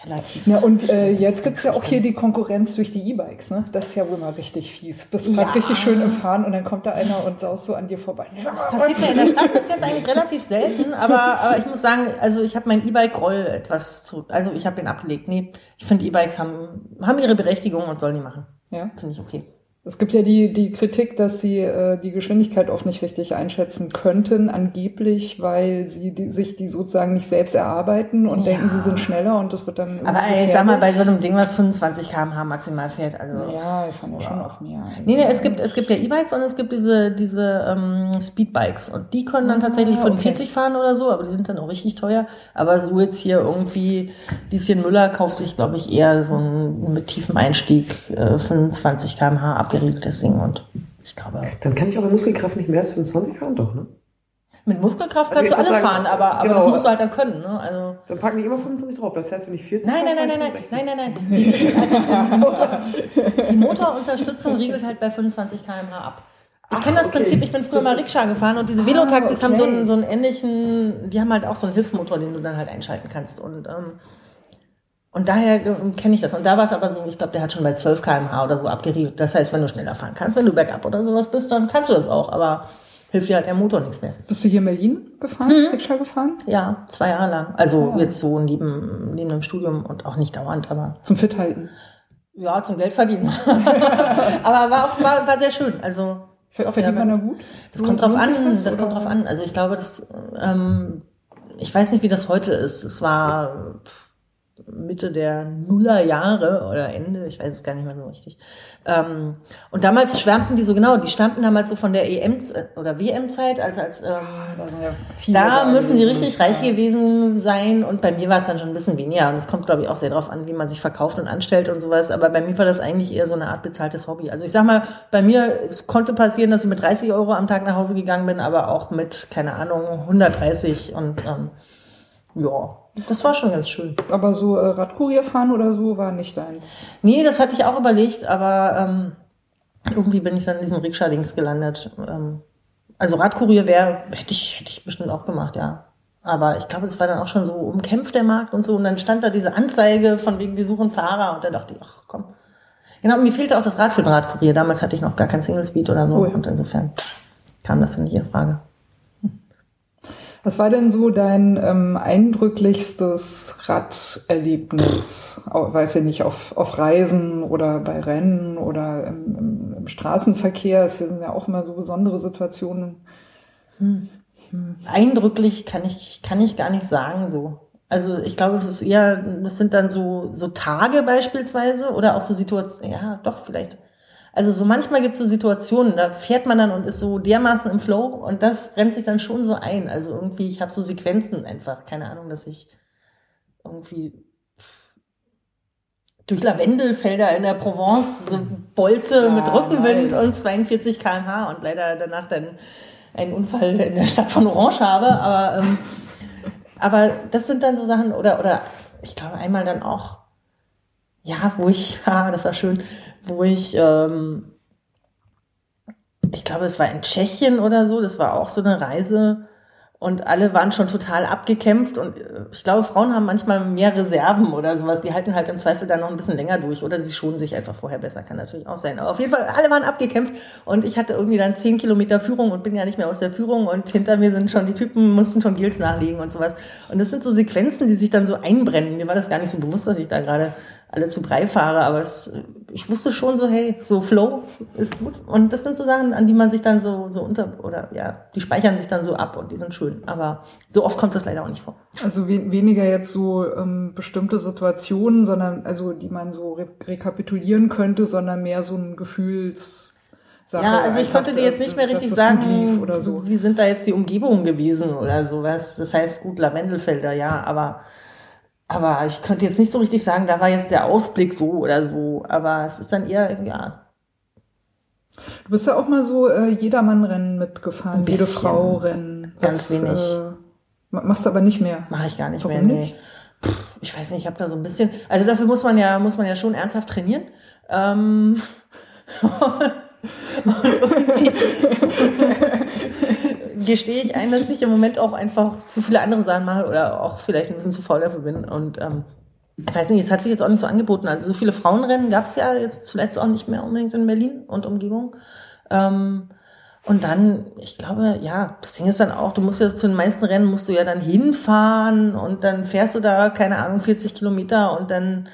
relativ. Ja, und äh, jetzt gibt's ja auch hier die Konkurrenz durch die E-Bikes, ne? Das ist ja wohl mal richtig fies. Bist Ja. grad richtig schön im Fahren und dann kommt da einer und saust so an dir vorbei. Das passiert ja in der Stadt bis jetzt eigentlich relativ selten, aber, aber ich muss sagen, also ich habe mein E-Bike-Roll etwas zurück, also ich habe den abgelegt. Nee, ich finde E-Bikes haben, haben ihre Berechtigung und sollen die machen. Ja. Finde ich okay. Es gibt ja die, die Kritik, dass sie äh, die Geschwindigkeit oft nicht richtig einschätzen könnten, angeblich, weil sie die, sich die sozusagen nicht selbst erarbeiten und Ja. denken, sie sind schneller und das wird dann. Aber ich sag mal, bei so einem Ding, was 25 km/h maximal fährt, also. Ja, ich fand ja schon auf mehr. Nee, nee, es gibt, es gibt ja E-Bikes und es gibt diese, diese ähm, Speedbikes. Und die können dann tatsächlich Ah, von okay. 40 fahren oder so, aber die sind dann auch richtig teuer. Aber so jetzt hier irgendwie, Lieschen Müller kauft sich, glaube ich, eher so ein mit tiefem Einstieg äh, 25 km/h abgeriegeltes Ding. Und ich glaube, Dann kann ich bei Muskelkraft nicht mehr als 25 fahren, doch, ne? mit Muskelkraft Also kannst du ich würd alles sagen, fahren, aber, aber genau. das musst du halt dann können. Ne? Also Dann packen die immer 25 drauf. Das heißt, wenn ich 40 Nein, nein, nein, nein, ich nein, 60. nein, nein, nein. Die, also die, Motor, die Motorunterstützung riegelt halt bei 25 km/h ab. Ich kenne das okay. Prinzip, ich bin früher mal Rikscha gefahren und diese Velotaxis okay. haben so einen, so einen ähnlichen, die haben halt auch so einen Hilfsmotor, den du dann halt einschalten kannst. Und, ähm, und daher kenne ich das. Und da war es aber so, ich glaube, der hat schon bei 12 km/h oder so abgeriegelt. Das heißt, wenn du schneller fahren kannst, wenn du bergab oder sowas bist, dann kannst du das auch. Aber hilft dir halt der Motor nichts mehr. Bist du hier in Berlin gefahren, Mhm. Rikscha gefahren? Ja, zwei Jahre lang. Also jetzt so neben, neben dem Studium und auch nicht dauernd, aber Zum Fithalten. Ja, zum Geld verdienen. <laughs> Aber war auch war, war sehr schön. Also Verdient man da gut? das kommt drauf an. das, Das kommt oder? drauf an. Also ich glaube, das ähm, ich weiß nicht, wie das heute ist. Es war Mitte der Nullerjahre oder Ende, ich weiß es gar nicht mehr so richtig. Ähm, und damals schwärmten die so genau, die schwärmten damals so von der EM oder WM-Zeit, als als ähm, Da, sind ja da müssen die richtig reich gewesen sein und bei mir war es dann schon ein bisschen weniger und es kommt glaube ich auch sehr darauf an, wie man sich verkauft und anstellt und sowas, aber bei mir war das eigentlich eher so eine Art bezahltes Hobby. Also ich sag mal, bei mir es konnte passieren, dass ich mit 30 Euro am Tag nach Hause gegangen bin, aber auch mit, keine Ahnung, 130 und ähm, ja. Das war schon ganz schön. Aber so äh, Radkurier fahren oder so war nicht deins. Nee, das hatte ich auch überlegt, aber ähm, irgendwie bin ich dann in diesem Rikscha-Dings gelandet. Ähm, also Radkurier wäre, hätte ich, hätte ich bestimmt auch gemacht, ja. Aber ich glaube, das war dann auch schon so umkämpft der Markt und so. Und dann stand da diese Anzeige von wegen, wir suchen Fahrer. Und dann dachte ich, ach komm. Genau, mir fehlte auch das Rad für den Radkurier. Damals hatte ich noch gar kein Single Speed oder so. Oh ja. Und insofern kam das dann nicht in Frage. Was war denn so dein ähm, eindrücklichstes Raderlebnis? Weiß ich nicht, auf, auf Reisen oder bei Rennen oder im, im, im Straßenverkehr? Es sind ja auch immer so besondere Situationen. Eindrücklich kann ich, kann ich gar nicht sagen so. Also ich glaube, es ist eher, das sind dann so, so Tage beispielsweise oder auch so Situationen, ja, doch, vielleicht. Also so manchmal gibt es so Situationen, da fährt man dann und ist so dermaßen im Flow und das brennt sich dann schon so ein. Also irgendwie, ich habe so Sequenzen einfach, keine Ahnung, dass ich irgendwie durch Lavendelfelder in der Provence so bolze Ja, mit Rückenwind nice. und 42 km/h und leider danach dann einen Unfall in der Stadt von Orange habe. Aber, ähm, aber das sind dann so Sachen, oder, oder ich glaube einmal dann auch, ja, wo ich, <laughs> ah, das war schön, wo ich, ähm, ich glaube, es war in Tschechien oder so, das war auch so eine Reise und alle waren schon total abgekämpft und äh, ich glaube, Frauen haben manchmal mehr Reserven oder sowas, die halten halt im Zweifel dann noch ein bisschen länger durch oder sie schonen sich einfach vorher besser, kann natürlich auch sein. Aber auf jeden Fall, alle waren abgekämpft und ich hatte irgendwie dann zehn Kilometer Führung und bin ja nicht mehr aus der Führung und hinter mir sind schon die Typen, mussten schon Gels nachlegen und sowas. Und das sind so Sequenzen, die sich dann so einbrennen. Mir war das gar nicht so bewusst, dass ich da gerade alle zu Brei fahre, aber das, ich wusste schon so, hey, so Flow ist gut. Und das sind so Sachen, an die man sich dann so, so unter, oder ja, die speichern sich dann so ab und die sind schön. Aber so oft kommt das leider auch nicht vor. Also we weniger jetzt so ähm, bestimmte Situationen, sondern also die man so re rekapitulieren könnte, sondern mehr so ein Gefühls. ja, also ich konnte dir jetzt nicht mehr richtig sagen, so. wie sind da jetzt die Umgebungen gewesen oder sowas. Das heißt, gut, Lavendelfelder, ja, aber, aber ich könnte jetzt nicht so richtig sagen, da war jetzt der Ausblick so oder so. Aber es ist dann eher, ja, Du bist ja auch mal so äh, Jedermann-Rennen mitgefahren, jede bisschen. Frau Rennen. Ganz wenig. Äh, ma- machst du aber nicht mehr. Mache ich gar nicht Warum mehr. nicht? Nee. Pff, Ich weiß nicht, ich habe da so ein bisschen. Also dafür muss man ja, muss man ja schon ernsthaft trainieren. Ähm, <laughs> <laughs> und irgendwie <laughs> gestehe ich ein, dass ich im Moment auch einfach zu viele andere Sachen mache oder auch vielleicht ein bisschen zu faul dafür bin. Und ähm, ich weiß nicht, es hat sich jetzt auch nicht so angeboten. Also so viele Frauenrennen gab es ja jetzt zuletzt auch nicht mehr unbedingt in Berlin und Umgebung. Ähm, und dann, ich glaube, ja, das Ding ist dann auch, du musst ja zu den meisten Rennen musst du ja dann hinfahren und dann fährst du da, keine Ahnung, 40 Kilometer und dann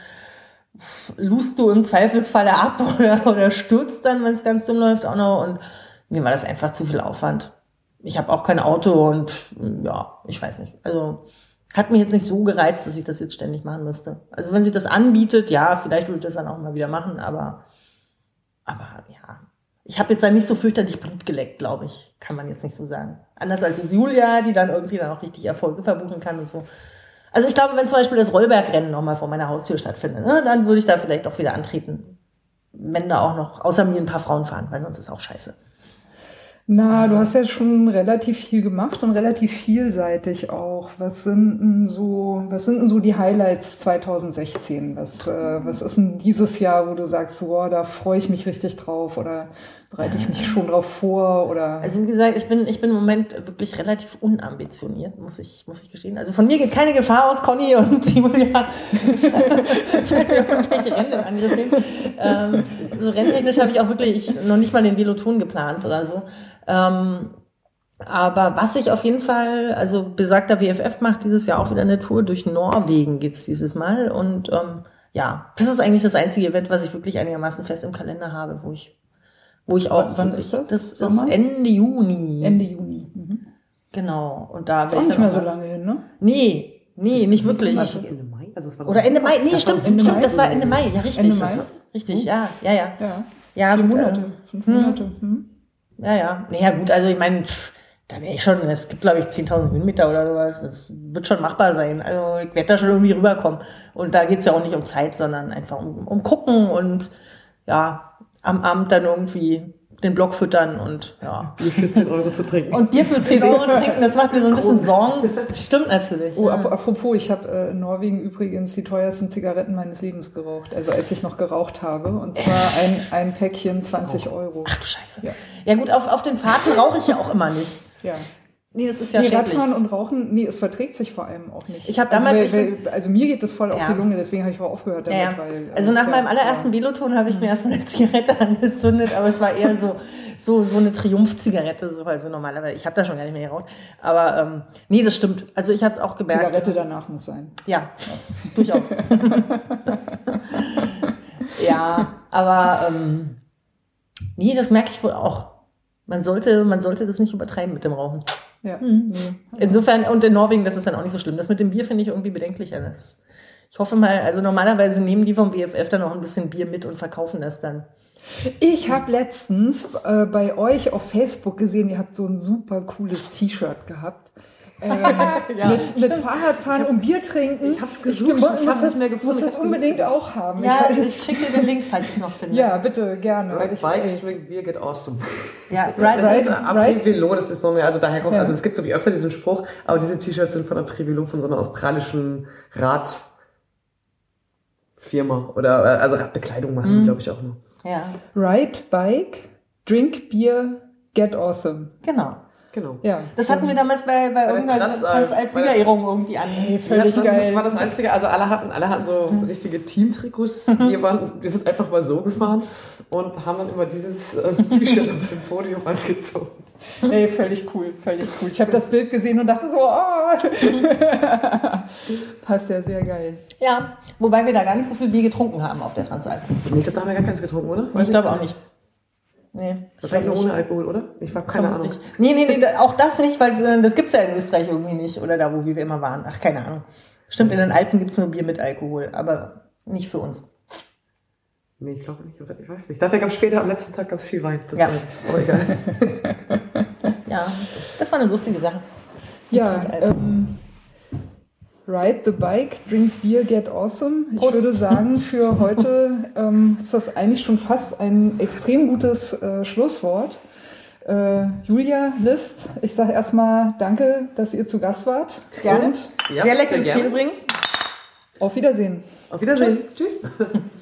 lust du im Zweifelsfalle ab <laughs> oder, oder stürzt dann, wenn es ganz dumm läuft auch noch. Und mir war das einfach zu viel Aufwand. Ich habe auch kein Auto und ja, ich weiß nicht. Also hat mich jetzt nicht so gereizt, dass ich das jetzt ständig machen müsste. Also wenn sich das anbietet, ja, vielleicht würde ich das dann auch mal wieder machen, aber, aber ja. Ich habe jetzt da nicht so fürchterlich Blut geleckt, glaube ich. Kann man jetzt nicht so sagen. Anders als jetzt Julia, die dann irgendwie dann auch richtig Erfolge verbuchen kann und so. Also ich glaube, wenn zum Beispiel das Rollbergrennen nochmal vor meiner Haustür stattfindet, ne, dann würde ich da vielleicht auch wieder antreten. Wenn da auch noch außer mir ein paar Frauen fahren, weil sonst ist auch scheiße. Na, du hast ja schon relativ viel gemacht und relativ vielseitig auch. Was sind denn so, was sind denn so die Highlights 2016? Was, äh, was ist denn dieses Jahr, wo du sagst, so, oh, da freue ich mich richtig drauf oder bereite ich mich schon drauf vor oder? Also wie gesagt, ich bin, ich bin im Moment wirklich relativ unambitioniert, muss ich, muss ich gestehen. Also von mir geht keine Gefahr aus, Conny und <laughs> Julia. Falls ihr irgendwelche Rennen in Angriff nehmen. Ähm, so renntechnisch habe ich auch wirklich noch nicht mal den Veloton geplant oder so. Ähm, aber was ich auf jeden Fall, also besagter WFF macht dieses Jahr auch wieder eine Tour durch Norwegen geht's dieses Mal und ähm, ja, das ist eigentlich das einzige Event, was ich wirklich einigermaßen fest im Kalender habe, wo ich, wo ich auch. Wann ist das? Das ist Sommer? Ende Juni. Ende Juni. Mhm. Genau. Und da Auch werde ich nicht mehr auch so lange hin, ne? Nee, nee, nicht wirklich. Also Ende Mai? Also es war Oder Ende Mai. Nee, stimmt, Ende stimmt, Mai? das war Ende Mai. Ja, richtig. Ende Mai? Richtig, ja, ja, ja. Ja. Ja, Vier Monate, äh, fünf Monate. Hm. Ja, ja. Naja, gut, also ich meine, da wäre ich schon, es gibt glaube ich 10.000 Höhenmeter oder sowas, das wird schon machbar sein. Also ich werde da schon irgendwie rüberkommen. Und da geht's ja auch nicht um Zeit, sondern einfach um, um gucken und ja, am Abend dann irgendwie den Block füttern und ja. Bier für 10 Euro zu trinken. Und Bier für 10 Euro trinken, das macht mir so ein bisschen Sorgen. Stimmt natürlich. Oh, ja. ap apropos, ich habe äh, in Norwegen übrigens die teuersten Zigaretten meines Lebens geraucht. Also als ich noch geraucht habe. Und zwar ein, ein Päckchen 20 Euro. Ach du Scheiße. Ja. Ja, gut, auf, auf den Fahrten rauche ich ja auch immer nicht. Ja. Nee, das ist ja Nee, schädlich. Radfahren und Rauchen, nee, es verträgt sich vor allem auch nicht. Ich hab damals- also, weil, weil, also mir geht das voll auf Ja. die Lunge, deswegen habe ich auch aufgehört damit. Ja, ja. Weil, Also nach ja, meinem allerersten. Veloton habe ich mir erstmal eine <laughs> Zigarette angezündet, aber es war eher so so so eine Triumph-Zigarette, so also normalerweise. Ich habe da schon gar nicht mehr geraucht, aber ähm, nee, das stimmt. Also ich habe es auch gemerkt. Zigarette danach muss sein. Ja, durchaus. <laughs> ja, aber ähm, nee, das merke ich wohl auch. Man sollte, man sollte das nicht übertreiben mit dem Rauchen. Ja. Mhm. Nee. Insofern, und in Norwegen, das ist dann auch nicht so schlimm. Das mit dem Bier finde ich irgendwie bedenklicher. Das, ich hoffe mal, also normalerweise nehmen die vom WFF dann auch ein bisschen Bier mit und verkaufen das dann. Ich habe letztens äh, bei euch auf Facebook gesehen, ihr habt so ein super cooles T-Shirt gehabt. Ähm, Ja, mit, mit Fahrradfahren und Bier trinken. Ich hab's gesucht, Ich, ich hab's muss, nicht mehr das, gefunden. muss Ich das unbedingt gesucht. auch haben. Ja, ich, ich schicke dir den Link, falls ich es noch <laughs> finde. ja, bitte, gerne. Ride Ich- Bikes, drink beer, get awesome. ja <laughs> Das right, ist Ride- Après Ride- Velo, das ist so eine, also daher kommt, Ja. also es gibt wirklich öfter diesen Spruch, aber diese T-Shirts sind von Après Velo, von so einer australischen Radfirma oder, äh, also Radbekleidung machen, Mhm. glaube ich auch nur. Ja, Ride Bike, Drink Beer, Get Awesome. genau. Genau. Ja. Das hatten wir damals bei, bei, der irgendeiner Transalp. Transalp-Siegerehrung irgendwie an. Hey, Ja, völlig das, geil. das war das Einzige, also alle hatten, alle hatten so richtige Teamtrikots. Wir waren, wir sind einfach mal so gefahren und haben dann immer dieses äh, <laughs> T-Shirt auf dem Podium angezogen. Ey, völlig cool, völlig cool. Ich habe das Bild gesehen und dachte so, oh. <laughs> passt ja sehr geil. Ja, wobei wir da gar nicht so viel Bier getrunken haben auf der Transalp. Nee, da haben wir gar keins getrunken, oder? Ich glaube auch nicht. Nee, ich Wahrscheinlich nur nicht. ohne Alkohol, oder? Ich war keine Ahnung. Vermutlich. Nee, nee, nee, auch das nicht, weil äh, das gibt's ja in Österreich irgendwie nicht. Oder da, wo wir immer waren. Ach, keine Ahnung. Stimmt, in den Alpen gibt's nur Bier mit Alkohol, aber nicht für uns. Nee, ich glaube nicht, oder? Ich weiß nicht. Dafür gab es später, am letzten Tag gab es viel Wein. Das Ja. ich. Aber egal. <laughs> <laughs> Ja, das war eine lustige Sache. Ja, ähm, Ride the Bike, Drink Beer, Get Awesome. Ich Prost. würde sagen, für heute <laughs> ähm, ist das eigentlich schon fast ein extrem gutes äh, Schlusswort. Äh, Julia, List, ich sage erstmal danke, dass ihr zu Gast wart. Gerne. Und Ja, Sehr leckeres Bier gerne. übrigens. auf Wiedersehen. Auf Wiedersehen. Tschüss. <laughs>